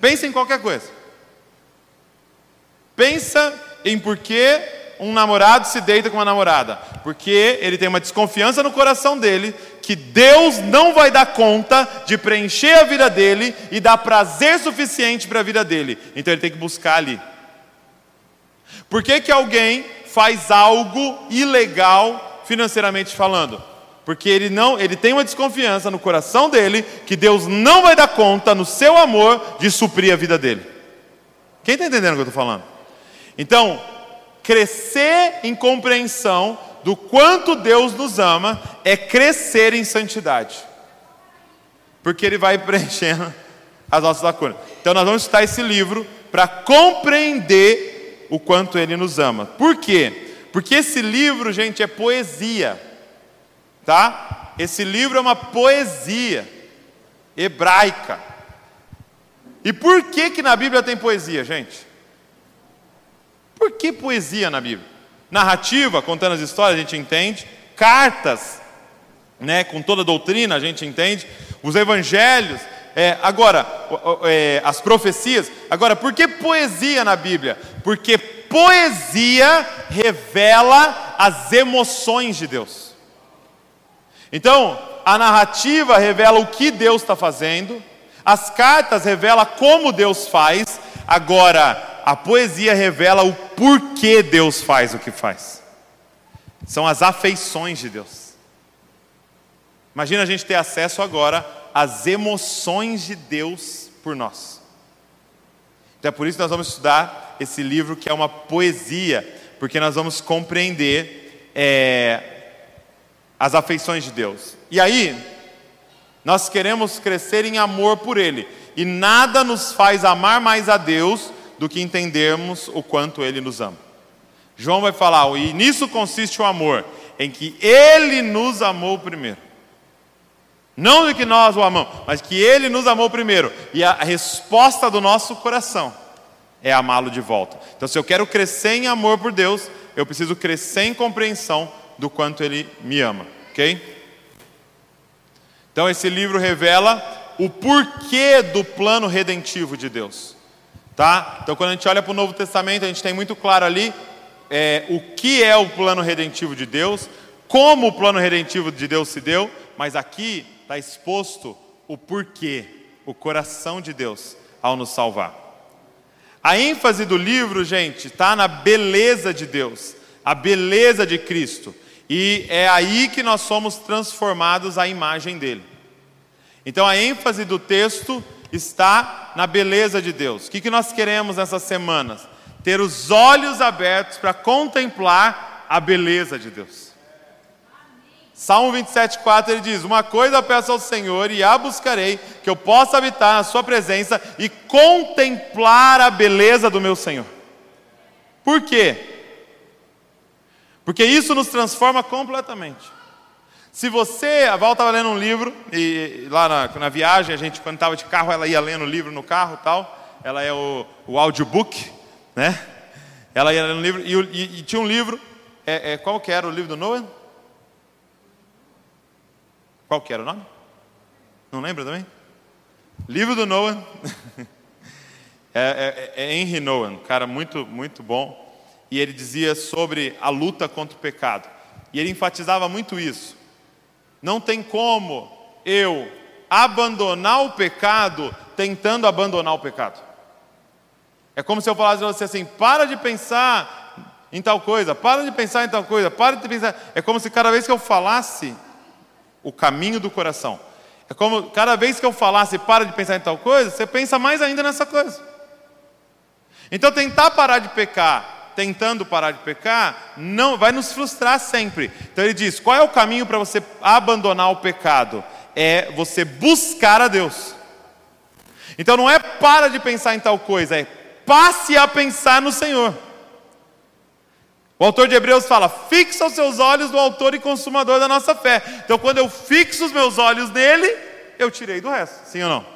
[SPEAKER 1] Pensa em qualquer coisa. Pensa em por que um namorado se deita com uma namorada. Porque ele tem uma desconfiança no coração dele que Deus não vai dar conta de preencher a vida dele e dar prazer suficiente para a vida dele. Então ele tem que buscar ali por que, que alguém faz algo ilegal financeiramente falando? Porque ele não, ele tem uma desconfiança no coração dele que Deus não vai dar conta no seu amor de suprir a vida dele. Quem está entendendo o que eu estou falando? Então, crescer em compreensão do quanto Deus nos ama é crescer em santidade. Porque ele vai preenchendo as nossas lacunas. Então nós vamos estudar esse livro para compreender o quanto ele nos ama. Por quê? Porque esse livro, gente, é poesia. Tá? Esse livro é uma poesia hebraica. E por que que na Bíblia tem poesia, gente? Por que poesia na Bíblia? Narrativa, contando as histórias, a gente entende. Cartas, né, com toda a doutrina, a gente entende. Os evangelhos. É, agora, é, as profecias. Agora, por que poesia na Bíblia? Porque poesia revela as emoções de Deus. Então, a narrativa revela o que Deus está fazendo, as cartas revelam como Deus faz, agora a poesia revela o porquê Deus faz o que faz. São as afeições de Deus. Imagina a gente ter acesso agora às emoções de Deus por nós. Então é por isso que nós vamos estudar esse livro que é uma poesia, porque nós vamos compreender é, as afeições de Deus. E aí, nós queremos crescer em amor por Ele, e nada nos faz amar mais a Deus do que entendermos o quanto Ele nos ama. João vai falar, e nisso consiste o amor, em que Ele nos amou primeiro. Não de que nós o amamos, mas que Ele nos amou primeiro. E a resposta do nosso coração é amá-lo de volta. Então, se eu quero crescer em amor por Deus, eu preciso crescer em compreensão do quanto Ele me ama, ok? Então, esse livro revela o porquê do plano redentivo de Deus. Tá? Então, quando a gente olha para o Novo Testamento, a gente tem muito claro ali é, o que é o plano redentivo de Deus, como o plano redentivo de Deus se deu, mas aqui está exposto o porquê, o coração de Deus ao nos salvar. A ênfase do livro, gente, está na beleza de Deus, a beleza de Cristo, e é aí que nós somos transformados à imagem dele. Então, a ênfase do texto está na beleza de Deus. O que, que nós queremos nessas semanas? Ter os olhos abertos para contemplar a beleza de Deus. Salmo 27,4 ele diz: Uma coisa peço ao Senhor e a buscarei, que eu possa habitar na Sua presença e contemplar a beleza do meu Senhor. Por quê? Porque isso nos transforma completamente. Se você, a Val estava lendo um livro, e lá na, na viagem, a gente, quando estava de carro, ela ia lendo o livro no carro tal. Ela é o, o audiobook, né? Ela ia lendo um livro, e, e, e tinha um livro, é, é, qual que era o livro do Noah? Qual que era o nome? Não lembra também? Livro do Noah. é, é, é Henry Noah, um cara muito, muito bom. E ele dizia sobre a luta contra o pecado. E ele enfatizava muito isso. Não tem como eu abandonar o pecado tentando abandonar o pecado. É como se eu falasse para você assim: para de pensar em tal coisa, para de pensar em tal coisa, para de pensar. É como se cada vez que eu falasse o caminho do coração, é como cada vez que eu falasse para de pensar em tal coisa, você pensa mais ainda nessa coisa. Então tentar parar de pecar tentando parar de pecar, não vai nos frustrar sempre. Então ele diz: qual é o caminho para você abandonar o pecado? É você buscar a Deus. Então não é para de pensar em tal coisa, é passe a pensar no Senhor. O autor de Hebreus fala: fixa os seus olhos no autor e consumador da nossa fé. Então, quando eu fixo os meus olhos nele, eu tirei do resto, sim ou não?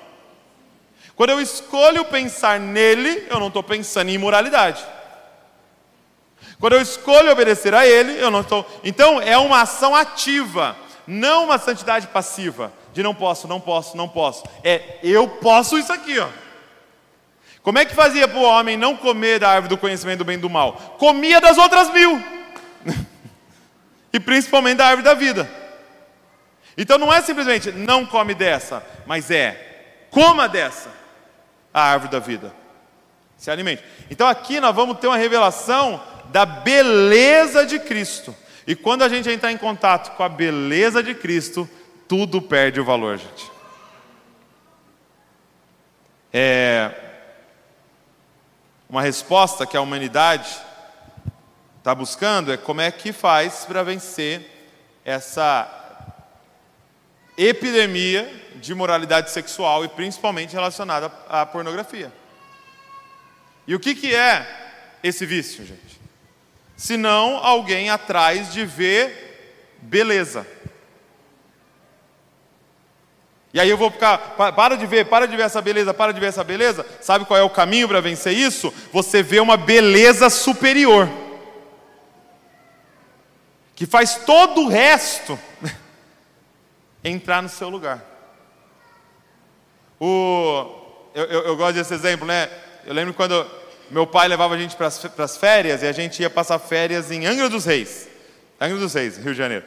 [SPEAKER 1] Quando eu escolho pensar nele, eu não estou pensando em imoralidade. Quando eu escolho obedecer a Ele, eu não estou. Então é uma ação ativa, não uma santidade passiva, de não posso, não posso, não posso. É eu posso isso aqui, ó. Como é que fazia para o homem não comer da árvore do conhecimento do bem e do mal? Comia das outras mil, e principalmente da árvore da vida. Então não é simplesmente não come dessa, mas é coma dessa, a árvore da vida. Se alimente. Então aqui nós vamos ter uma revelação da beleza de Cristo. E quando a gente entrar em contato com a beleza de Cristo, tudo perde o valor, gente. É uma resposta que a humanidade está buscando é como é que faz para vencer essa epidemia de moralidade sexual e principalmente relacionada à pornografia. E o que, que é esse vício, gente? Se não alguém atrás de ver beleza. E aí eu vou ficar, para de ver, para de ver essa beleza, para de ver essa beleza. Sabe qual é o caminho para vencer isso? Você vê uma beleza superior que faz todo o resto entrar no seu lugar. O, eu, eu, eu, gosto desse exemplo, né? Eu lembro quando meu pai levava a gente para as férias e a gente ia passar férias em Angra dos Reis. Angra dos Reis, Rio de Janeiro.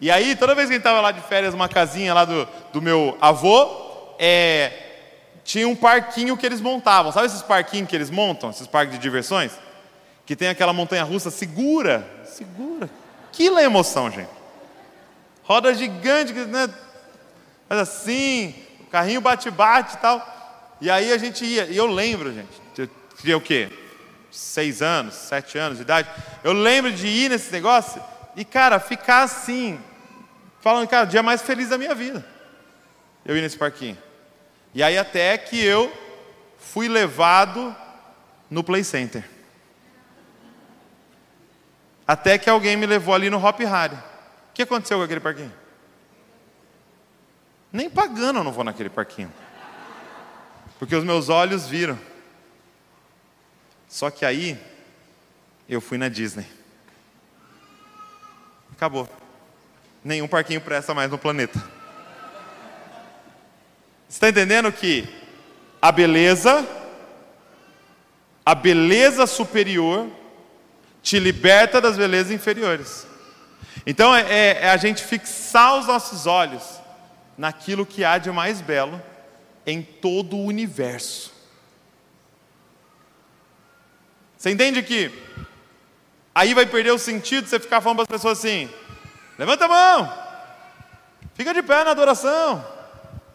[SPEAKER 1] E aí, toda vez que a gente estava lá de férias, uma casinha lá do, do meu avô, é, tinha um parquinho que eles montavam. Sabe esses parquinhos que eles montam, esses parques de diversões? Que tem aquela montanha russa segura, segura, Aquilo é emoção, gente. Roda gigante, né? Mas assim, o carrinho bate-bate e tal. E aí a gente ia, e eu lembro, gente, eu tinha o quê? Seis anos, sete anos de idade. Eu lembro de ir nesse negócio e, cara, ficar assim, falando, cara, o dia mais feliz da minha vida. Eu ia nesse parquinho. E aí até que eu fui levado no Play Center. Até que alguém me levou ali no Hop Harry. O que aconteceu com aquele parquinho? Nem pagando eu não vou naquele parquinho. Porque os meus olhos viram. Só que aí eu fui na Disney. Acabou. Nenhum parquinho presta mais no planeta. Você está entendendo que a beleza, a beleza superior te liberta das belezas inferiores. Então é, é, é, a gente fixar os nossos olhos naquilo que há de mais belo em todo o universo. Você entende que aí vai perder o sentido você ficar falando para as pessoas assim: levanta a mão, fica de pé na adoração,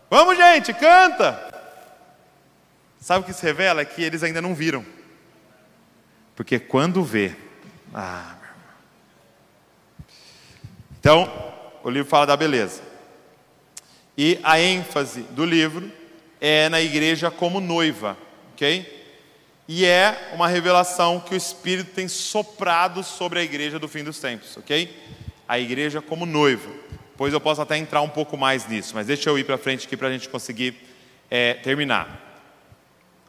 [SPEAKER 1] vamos gente, canta. Sabe o que se revela? É que eles ainda não viram. Porque quando vê, ah, meu irmão. Então, o livro fala da beleza. E a ênfase do livro é na igreja como noiva, ok? E é uma revelação que o Espírito tem soprado sobre a igreja do fim dos tempos, ok? A igreja como noiva. Pois eu posso até entrar um pouco mais nisso, mas deixa eu ir para frente aqui para a gente conseguir é, terminar.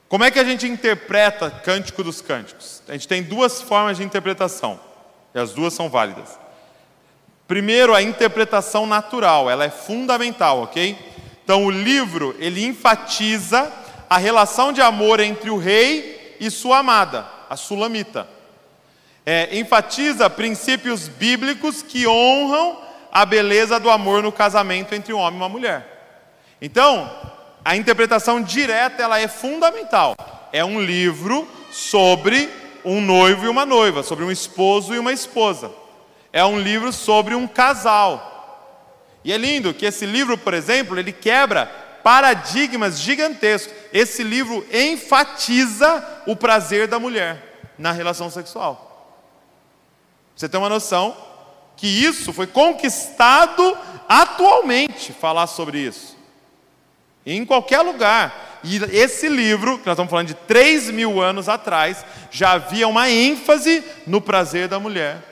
[SPEAKER 1] Como é que a gente interpreta Cântico dos Cânticos? A gente tem duas formas de interpretação, e as duas são válidas. Primeiro, a interpretação natural, ela é fundamental, ok? Então, o livro, ele enfatiza a relação de amor entre o rei e sua amada, a sulamita. É, enfatiza princípios bíblicos que honram a beleza do amor no casamento entre um homem e uma mulher. Então, a interpretação direta ela é fundamental. É um livro sobre um noivo e uma noiva, sobre um esposo e uma esposa. É um livro sobre um casal. E é lindo que esse livro, por exemplo, ele quebra paradigmas gigantescos. Esse livro enfatiza o prazer da mulher na relação sexual. Você tem uma noção que isso foi conquistado atualmente falar sobre isso em qualquer lugar. E esse livro, que nós estamos falando de 3 mil anos atrás, já havia uma ênfase no prazer da mulher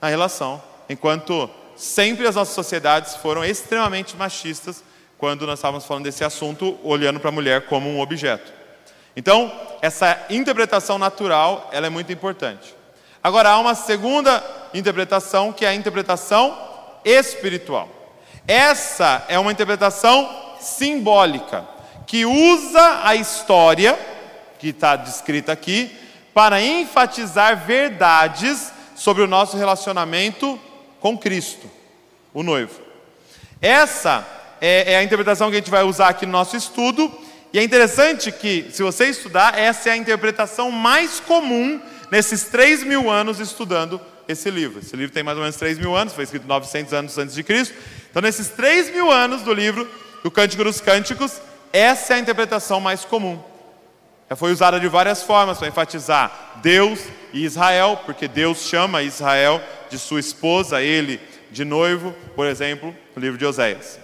[SPEAKER 1] na relação, enquanto sempre as nossas sociedades foram extremamente machistas quando nós estávamos falando desse assunto, olhando para a mulher como um objeto. Então, essa interpretação natural, ela é muito importante. Agora, há uma segunda interpretação, que é a interpretação espiritual. Essa é uma interpretação simbólica, que usa a história, que está descrita aqui, para enfatizar verdades sobre o nosso relacionamento com Cristo, o noivo. Essa é, é a interpretação que a gente vai usar aqui no nosso estudo, e é interessante que, se você estudar, essa é a interpretação mais comum nesses três mil anos estudando esse livro. Esse livro tem mais ou menos 3 mil anos, foi escrito 900 anos antes de Cristo. Então, nesses 3 mil anos do livro, do Cântico dos Cânticos, essa é a interpretação mais comum. Já foi usada de várias formas para enfatizar Deus e Israel, porque Deus chama Israel de sua esposa, ele de noivo, por exemplo, no livro de Oséias.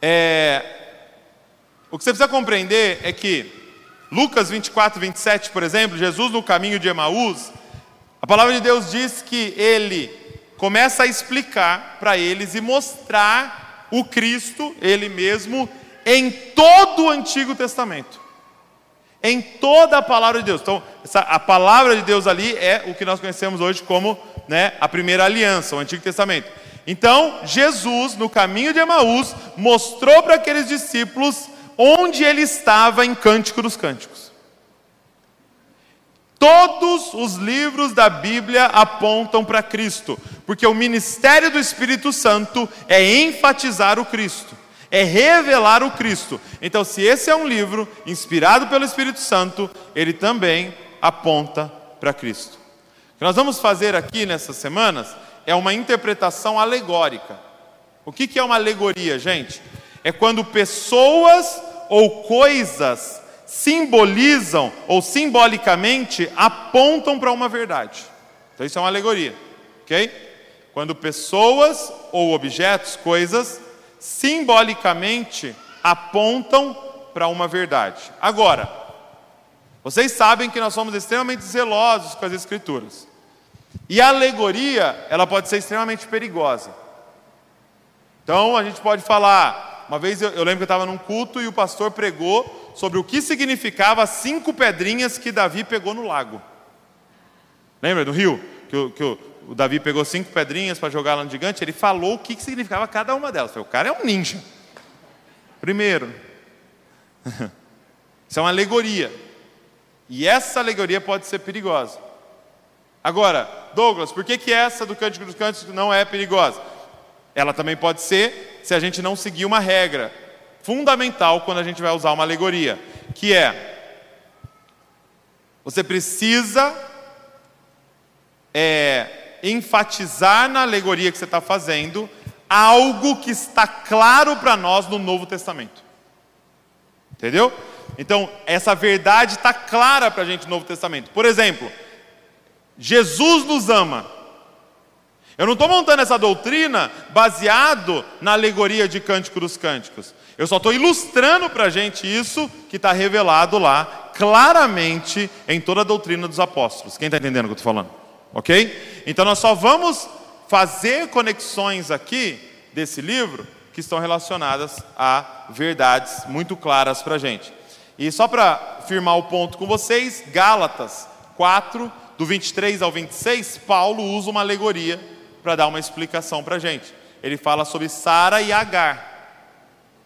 [SPEAKER 1] É... O que você precisa compreender é que Lucas 24, 27, por exemplo, Jesus no caminho de Emaús, a palavra de Deus diz que ele começa a explicar para eles e mostrar o Cristo, ele mesmo, em todo o Antigo Testamento. Em toda a palavra de Deus. Então, essa, a palavra de Deus ali é o que nós conhecemos hoje como né, a primeira aliança, o Antigo Testamento. Então, Jesus, no caminho de Emaús, mostrou para aqueles discípulos onde ele estava em Cântico dos Cânticos. Todos os livros da Bíblia apontam para Cristo, porque o ministério do Espírito Santo é enfatizar o Cristo, é revelar o Cristo. Então, se esse é um livro inspirado pelo Espírito Santo, ele também aponta para Cristo. O que nós vamos fazer aqui nessas semanas é uma interpretação alegórica. O que é uma alegoria, gente? É quando pessoas ou coisas simbolizam ou simbolicamente apontam para uma verdade. Então isso é uma alegoria, ok? Quando pessoas ou objetos, coisas, simbolicamente apontam para uma verdade. Agora, vocês sabem que nós somos extremamente zelosos com as escrituras. E a alegoria, ela pode ser extremamente perigosa. Então a gente pode falar, uma vez eu, eu lembro que eu estava num culto e o pastor pregou sobre o que significava cinco pedrinhas que Davi pegou no lago. Lembra do rio? Que, que o, o Davi pegou cinco pedrinhas para jogar lá no gigante, ele falou o que, que significava cada uma delas. Falei, o cara é um ninja. Primeiro, isso é uma alegoria. E essa alegoria pode ser perigosa. Agora, Douglas, por que, que essa do Cântico dos Cânticos não é perigosa? Ela também pode ser se a gente não seguir uma regra fundamental quando a gente vai usar uma alegoria, que é você precisa é, enfatizar na alegoria que você está fazendo algo que está claro para nós no Novo Testamento. Entendeu? Então, essa verdade está clara para a gente no Novo Testamento. Por exemplo, Jesus nos ama. Eu não estou montando essa doutrina baseado na alegoria de Cântico dos Cânticos. Eu só estou ilustrando para a gente isso que está revelado lá claramente em toda a doutrina dos apóstolos. Quem está entendendo o que eu estou falando? Ok? Então nós só vamos fazer conexões aqui desse livro que estão relacionadas a verdades muito claras para a gente. E só para firmar o ponto com vocês, Gálatas 4, do 23 ao 26, Paulo usa uma alegoria para dar uma explicação para a gente. Ele fala sobre Sara e Agar.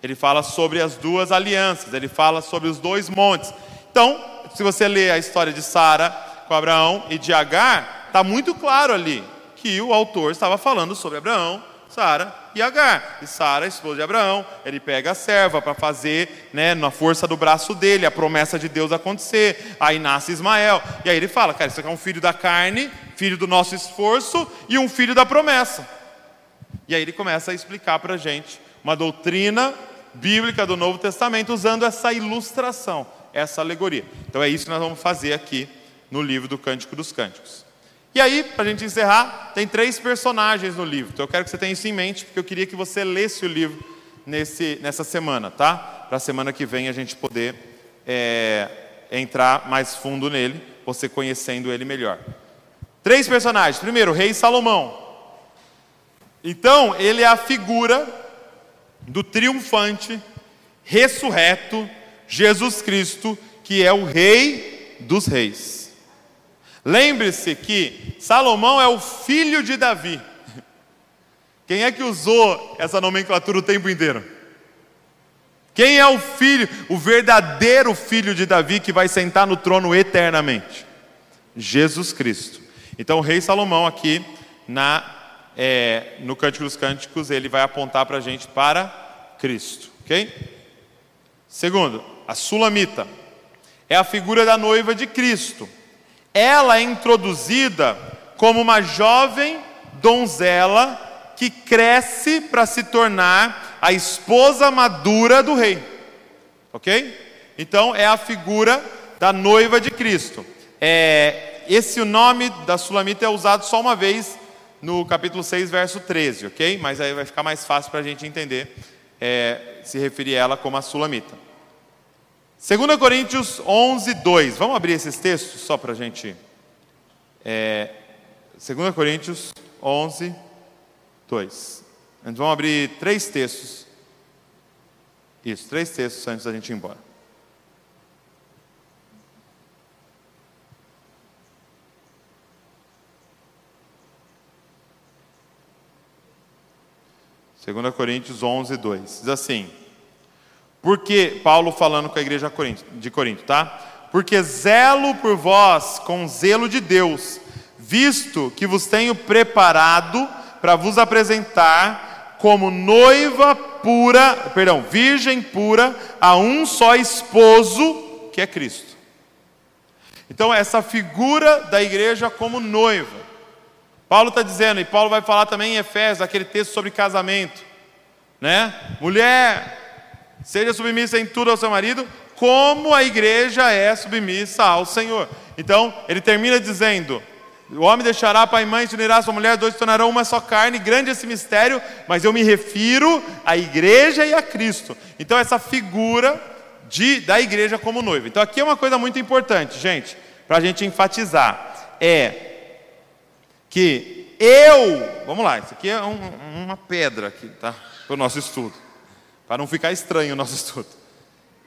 [SPEAKER 1] Ele fala sobre as duas alianças, ele fala sobre os dois montes. Então, se você ler a história de Sara com Abraão e de Agar, está muito claro ali que o autor estava falando sobre Abraão, Sara e Agar. E Sara, esposa de Abraão, ele pega a serva para fazer, né, na força do braço dele, a promessa de Deus acontecer. Aí nasce Ismael. E aí ele fala, cara, isso aqui é um filho da carne, filho do nosso esforço e um filho da promessa. E aí ele começa a explicar para a gente uma doutrina bíblica do Novo Testamento usando essa ilustração, essa alegoria. Então é isso que nós vamos fazer aqui no livro do Cântico dos Cânticos. E aí, para a gente encerrar, tem três personagens no livro. Então eu quero que você tenha isso em mente, porque eu queria que você lesse o livro nesse, nessa semana, tá? Para a semana que vem a gente poder é, entrar mais fundo nele, você conhecendo ele melhor. Três personagens. Primeiro, o rei Salomão. Então, ele é a figura do triunfante, ressurreto Jesus Cristo, que é o Rei dos Reis. Lembre-se que Salomão é o filho de Davi. Quem é que usou essa nomenclatura o tempo inteiro? Quem é o filho, o verdadeiro filho de Davi que vai sentar no trono eternamente? Jesus Cristo. Então, o rei Salomão, aqui na é, no Cântico dos Cânticos, ele vai apontar para a gente para Cristo, ok? Segundo, a Sulamita é a figura da noiva de Cristo. Ela é introduzida como uma jovem donzela que cresce para se tornar a esposa madura do rei. Ok? Então é a figura da noiva de Cristo. É, esse nome da Sulamita é usado só uma vez no capítulo 6, verso 13, ok? Mas aí vai ficar mais fácil para a gente entender é, se referir a ela como a Sulamita. 2 Coríntios 11, 2. Vamos abrir esses textos só para a gente. É, 2 Coríntios 11, 2. Então vamos abrir três textos. Isso, três textos antes da gente ir embora. 2 Coríntios 11, 2. Diz assim: Porque, Paulo falando com a igreja de Corinto, tá? Porque zelo por vós com zelo de Deus, visto que vos tenho preparado para vos apresentar como noiva pura, perdão, virgem pura, a um só esposo, que é Cristo. Então, essa figura da igreja como noiva, Paulo está dizendo, e Paulo vai falar também em Efésios, aquele texto sobre casamento, né? Mulher, seja submissa em tudo ao seu marido, como a igreja é submissa ao Senhor. Então, ele termina dizendo: o homem deixará pai e mãe, se unirá a sua mulher, dois se tornarão uma só carne, grande esse mistério, mas eu me refiro à igreja e a Cristo. Então, essa figura de, da igreja como noiva. Então, aqui é uma coisa muito importante, gente, para a gente enfatizar: é que eu, vamos lá, isso aqui é um, uma pedra aqui, tá? Para o nosso estudo, para não ficar estranho o nosso estudo.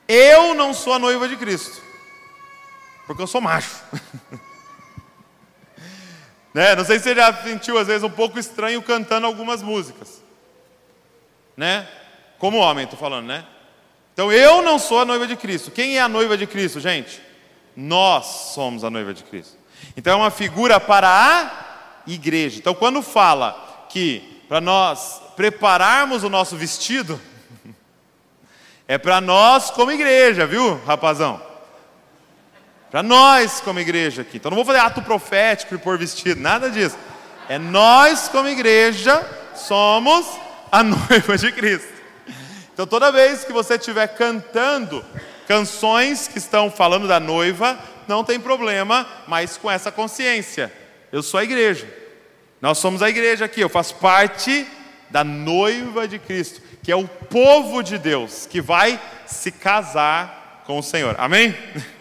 [SPEAKER 1] Eu não sou a noiva de Cristo, porque eu sou macho. né? Não sei se você já sentiu às vezes um pouco estranho cantando algumas músicas, né? Como homem, estou falando, né? Então eu não sou a noiva de Cristo. Quem é a noiva de Cristo, gente? Nós somos a noiva de Cristo. Então é uma figura para a igreja. Então, quando fala que para nós prepararmos o nosso vestido, é para nós como igreja, viu, rapazão? Para nós como igreja aqui. Então, não vou fazer ato profético e pôr vestido, nada disso. É nós como igreja somos a noiva de Cristo. Então, toda vez que você estiver cantando canções que estão falando da noiva, não tem problema, mas com essa consciência. Eu sou a igreja. Nós somos a igreja aqui, eu faço parte da noiva de Cristo, que é o povo de Deus, que vai se casar com o Senhor. Amém?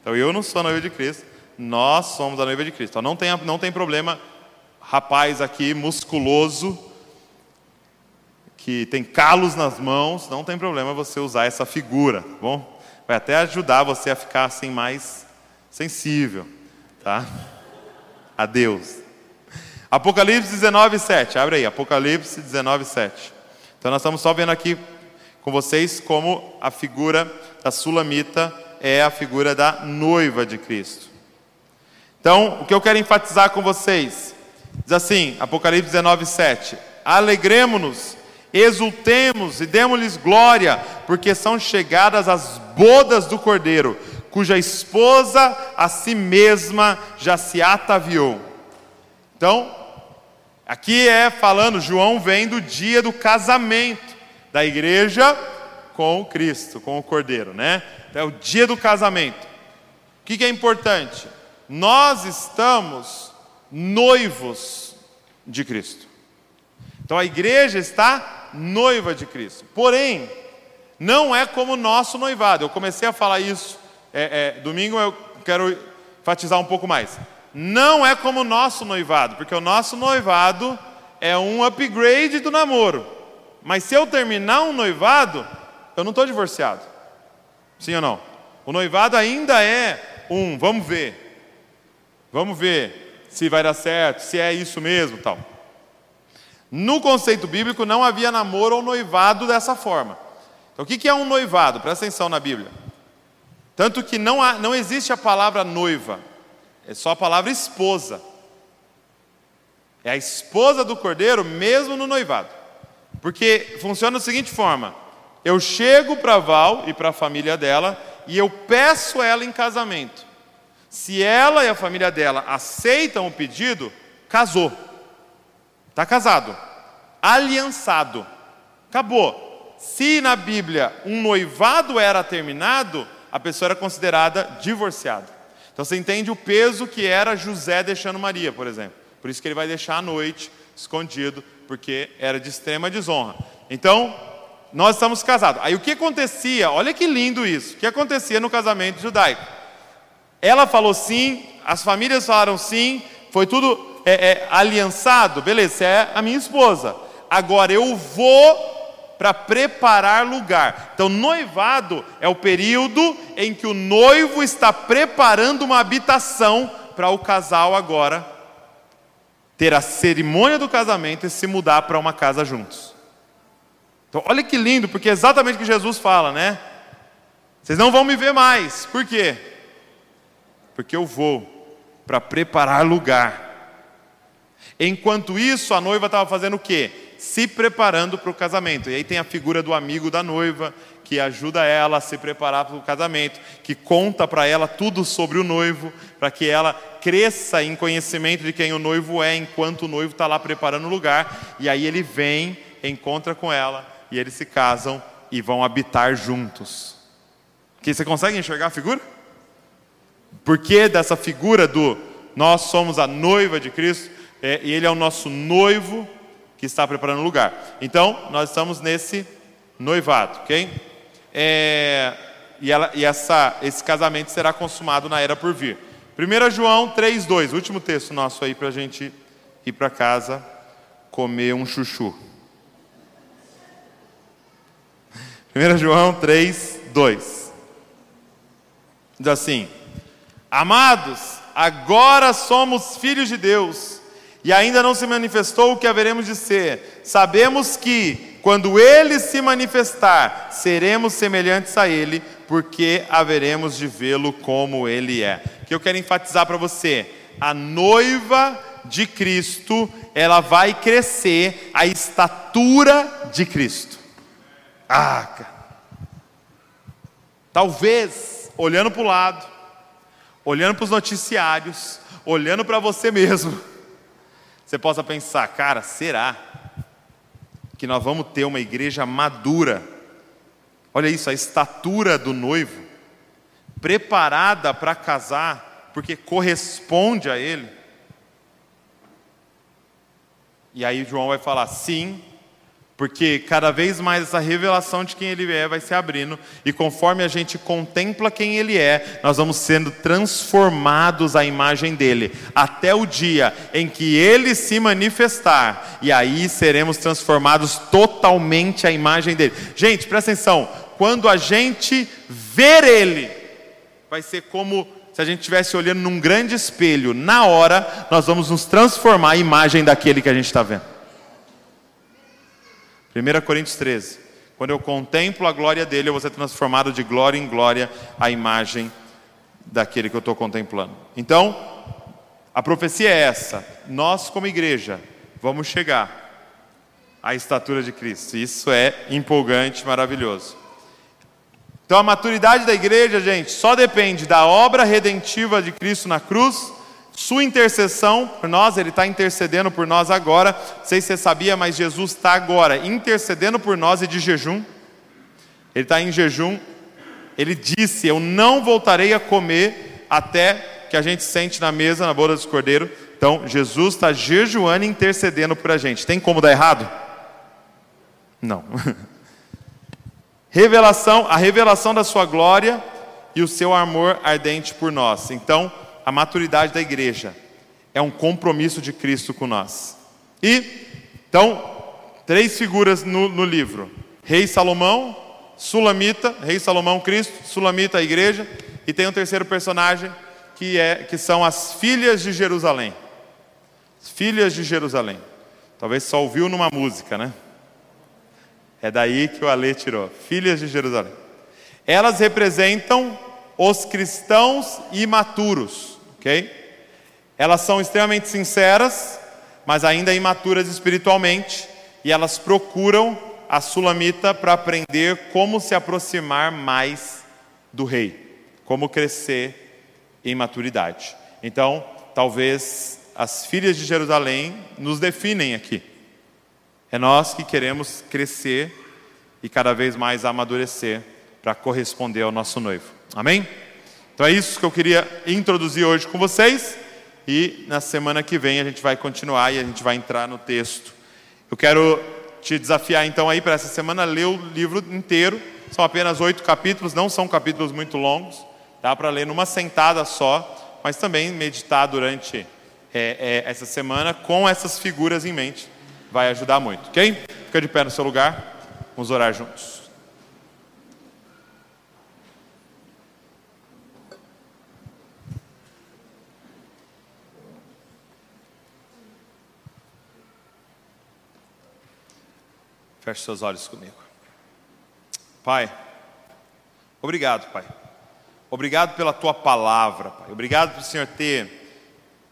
[SPEAKER 1] Então eu não sou a noiva de Cristo, nós somos a noiva de Cristo. Então não tem, não tem problema, rapaz aqui, musculoso, que tem calos nas mãos, não tem problema você usar essa figura, tá bom? Vai até ajudar você a ficar assim mais sensível, tá? A Deus. Apocalipse 19, 7. Abre aí, Apocalipse 19, 7. Então nós estamos só vendo aqui com vocês como a figura da sulamita é a figura da noiva de Cristo. Então, o que eu quero enfatizar com vocês, diz assim, Apocalipse 19, 7. Alegremos-nos, exultemos e demos-lhes glória, porque são chegadas as bodas do Cordeiro, cuja esposa a si mesma já se ataviou. Então, Aqui é falando, João vem do dia do casamento da igreja com Cristo, com o Cordeiro, né? Então, é o dia do casamento. O que, que é importante? Nós estamos noivos de Cristo. Então a igreja está noiva de Cristo. Porém, não é como o nosso noivado. Eu comecei a falar isso é, é, domingo, eu quero enfatizar um pouco mais não é como o nosso noivado, porque o nosso noivado é um upgrade do namoro. Mas se eu terminar um noivado, eu não estou divorciado. Sim ou não? O noivado ainda é um, vamos ver. Vamos ver se vai dar certo, se é isso mesmo, tal. No conceito bíblico não havia namoro ou noivado dessa forma. Então o que é um noivado? Presta atenção na Bíblia. Tanto que não, há, não existe a palavra noiva. É só a palavra esposa. É a esposa do cordeiro, mesmo no noivado. Porque funciona da seguinte forma: eu chego para Val e para a família dela e eu peço ela em casamento. Se ela e a família dela aceitam o pedido, casou. Está casado. Aliançado. Acabou. Se na Bíblia um noivado era terminado, a pessoa era considerada divorciada. Então você entende o peso que era José deixando Maria, por exemplo. Por isso que ele vai deixar à noite, escondido, porque era de extrema desonra. Então, nós estamos casados. Aí o que acontecia? Olha que lindo isso. O que acontecia no casamento judaico? Ela falou sim, as famílias falaram sim, foi tudo é, é, aliançado. Beleza, você é a minha esposa. Agora eu vou para preparar lugar. Então, noivado é o período em que o noivo está preparando uma habitação para o casal agora ter a cerimônia do casamento e se mudar para uma casa juntos. Então, olha que lindo, porque é exatamente o que Jesus fala, né? Vocês não vão me ver mais. Por quê? Porque eu vou para preparar lugar. Enquanto isso, a noiva estava fazendo o quê? Se preparando para o casamento. E aí tem a figura do amigo da noiva, que ajuda ela a se preparar para o casamento, que conta para ela tudo sobre o noivo, para que ela cresça em conhecimento de quem o noivo é, enquanto o noivo está lá preparando o lugar. E aí ele vem, encontra com ela e eles se casam e vão habitar juntos. Que você consegue enxergar a figura? Por que dessa figura do nós somos a noiva de Cristo é, e Ele é o nosso noivo que está preparando o lugar. Então, nós estamos nesse noivado, ok? É, e, ela, e essa, esse casamento será consumado na era por vir. 1 João 3,2, último texto nosso aí para a gente ir para casa comer um chuchu. 1 João 3, 2. Diz assim: Amados, agora somos filhos de Deus, e ainda não se manifestou o que haveremos de ser. Sabemos que, quando Ele se manifestar, seremos semelhantes a Ele, porque haveremos de vê-lo como Ele é. O que eu quero enfatizar para você: a noiva de Cristo, ela vai crescer a estatura de Cristo. Ah, cara. Talvez, olhando para o lado, olhando para os noticiários, olhando para você mesmo, você possa pensar, cara, será que nós vamos ter uma igreja madura? Olha isso, a estatura do noivo, preparada para casar, porque corresponde a ele. E aí João vai falar: sim, porque cada vez mais essa revelação de quem Ele é vai se abrindo, e conforme a gente contempla quem Ele é, nós vamos sendo transformados à imagem dele, até o dia em que Ele se manifestar, e aí seremos transformados totalmente à imagem dele. Gente, presta atenção: quando a gente ver Ele, vai ser como se a gente estivesse olhando num grande espelho, na hora nós vamos nos transformar à imagem daquele que a gente está vendo. 1 Coríntios 13. Quando eu contemplo a glória dele, eu vou ser transformado de glória em glória à imagem daquele que eu estou contemplando. Então, a profecia é essa: nós, como igreja, vamos chegar à estatura de Cristo. Isso é empolgante, maravilhoso. Então, a maturidade da igreja, gente, só depende da obra redentiva de Cristo na cruz sua intercessão por nós, Ele está intercedendo por nós agora. Não sei se você sabia, mas Jesus está agora intercedendo por nós e de jejum. Ele está em jejum. Ele disse: Eu não voltarei a comer até que a gente sente na mesa, na boda dos cordeiros. Então, Jesus está jejuando e intercedendo por a gente. Tem como dar errado? Não. revelação, a revelação da sua glória e o seu amor ardente por nós. Então, a maturidade da igreja é um compromisso de Cristo com nós. E, então, três figuras no, no livro: Rei Salomão, Sulamita, Rei Salomão, Cristo, Sulamita, a igreja, e tem um terceiro personagem que, é, que são as filhas de Jerusalém. As filhas de Jerusalém. Talvez só ouviu numa música, né? É daí que o Alê tirou. Filhas de Jerusalém. Elas representam os cristãos imaturos ok? Elas são extremamente sinceras, mas ainda imaturas espiritualmente, e elas procuram a sulamita para aprender como se aproximar mais do rei, como crescer em maturidade. Então, talvez as filhas de Jerusalém nos definem aqui. É nós que queremos crescer e cada vez mais amadurecer para corresponder ao nosso noivo. Amém? Então é isso que eu queria introduzir hoje com vocês. E na semana que vem a gente vai continuar e a gente vai entrar no texto. Eu quero te desafiar então aí para essa semana ler o livro inteiro. São apenas oito capítulos, não são capítulos muito longos. Dá para ler numa sentada só, mas também meditar durante é, é, essa semana com essas figuras em mente vai ajudar muito, ok? Fica de pé no seu lugar. Vamos orar juntos. Feche seus olhos comigo. Pai, obrigado, Pai. Obrigado pela tua palavra, Pai. Obrigado por o Senhor ter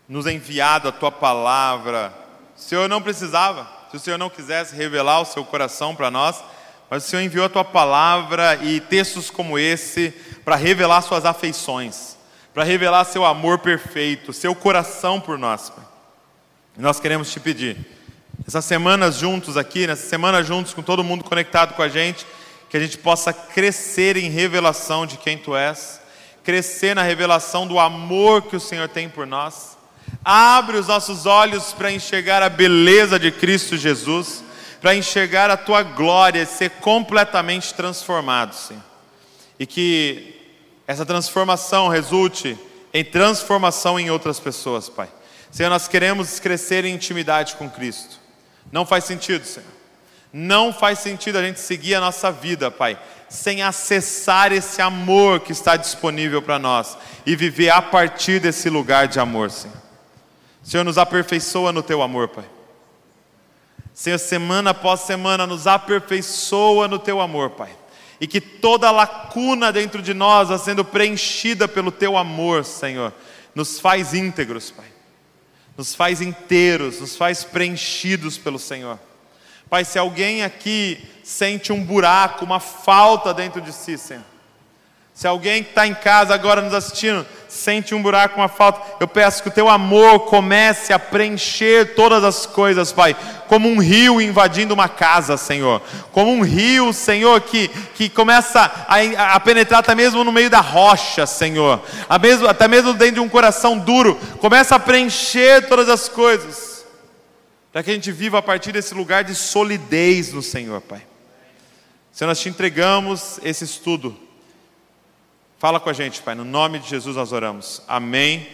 [SPEAKER 1] nos enviado a tua palavra. O Senhor não precisava, se o Senhor não quisesse revelar o seu coração para nós, mas o Senhor enviou a tua palavra e textos como esse para revelar suas afeições, para revelar seu amor perfeito, seu coração por nós. Pai. E nós queremos te pedir, essas semanas juntos aqui, nessa semana juntos com todo mundo conectado com a gente, que a gente possa crescer em revelação de quem tu és, crescer na revelação do amor que o Senhor tem por nós. Abre os nossos olhos para enxergar a beleza de Cristo Jesus para enxergar a tua glória e ser completamente transformado, Senhor. E que essa transformação resulte em transformação em outras pessoas, Pai. Senhor, nós queremos crescer em intimidade com Cristo. Não faz sentido, Senhor. Não faz sentido a gente seguir a nossa vida, Pai, sem acessar esse amor que está disponível para nós e viver a partir desse lugar de amor, Senhor. Senhor, nos aperfeiçoa no teu amor, Pai. Senhor, semana após semana, nos aperfeiçoa no teu amor, Pai. E que toda lacuna dentro de nós sendo preenchida pelo teu amor, Senhor. Nos faz íntegros, Pai. Nos faz inteiros, nos faz preenchidos pelo Senhor. Pai, se alguém aqui sente um buraco, uma falta dentro de si, Senhor. Se alguém que está em casa agora nos assistindo, sente um buraco, uma falta, eu peço que o teu amor comece a preencher todas as coisas, Pai, como um rio invadindo uma casa, Senhor, como um rio, Senhor, que, que começa a, a penetrar até mesmo no meio da rocha, Senhor, mesmo, até mesmo dentro de um coração duro, começa a preencher todas as coisas, para que a gente viva a partir desse lugar de solidez no Senhor, Pai. Senhor, nós te entregamos esse estudo Fala com a gente, Pai. No nome de Jesus nós oramos. Amém,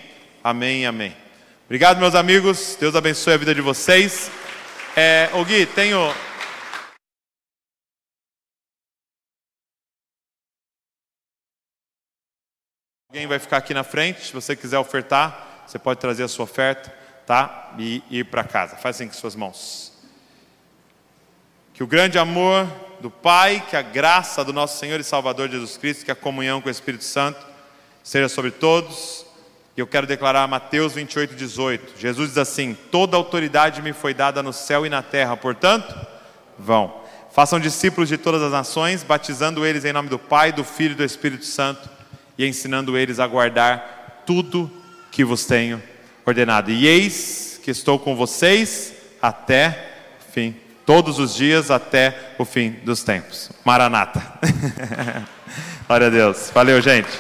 [SPEAKER 1] amém, amém. Obrigado, meus amigos. Deus abençoe a vida de vocês. É, ô Gui, tenho. Alguém vai ficar aqui na frente. Se você quiser ofertar, você pode trazer a sua oferta, tá? E ir para casa. Faz assim com suas mãos. Que o grande amor do Pai, que a graça do nosso Senhor e Salvador Jesus Cristo, que a comunhão com o Espírito Santo seja sobre todos. E eu quero declarar Mateus 28, 18. Jesus diz assim: Toda autoridade me foi dada no céu e na terra, portanto, vão. Façam discípulos de todas as nações, batizando eles em nome do Pai, do Filho e do Espírito Santo, e ensinando eles a guardar tudo que vos tenho ordenado. E eis que estou com vocês até o fim todos os dias até o fim dos tempos. Maranata. Glória a Deus. Valeu, gente.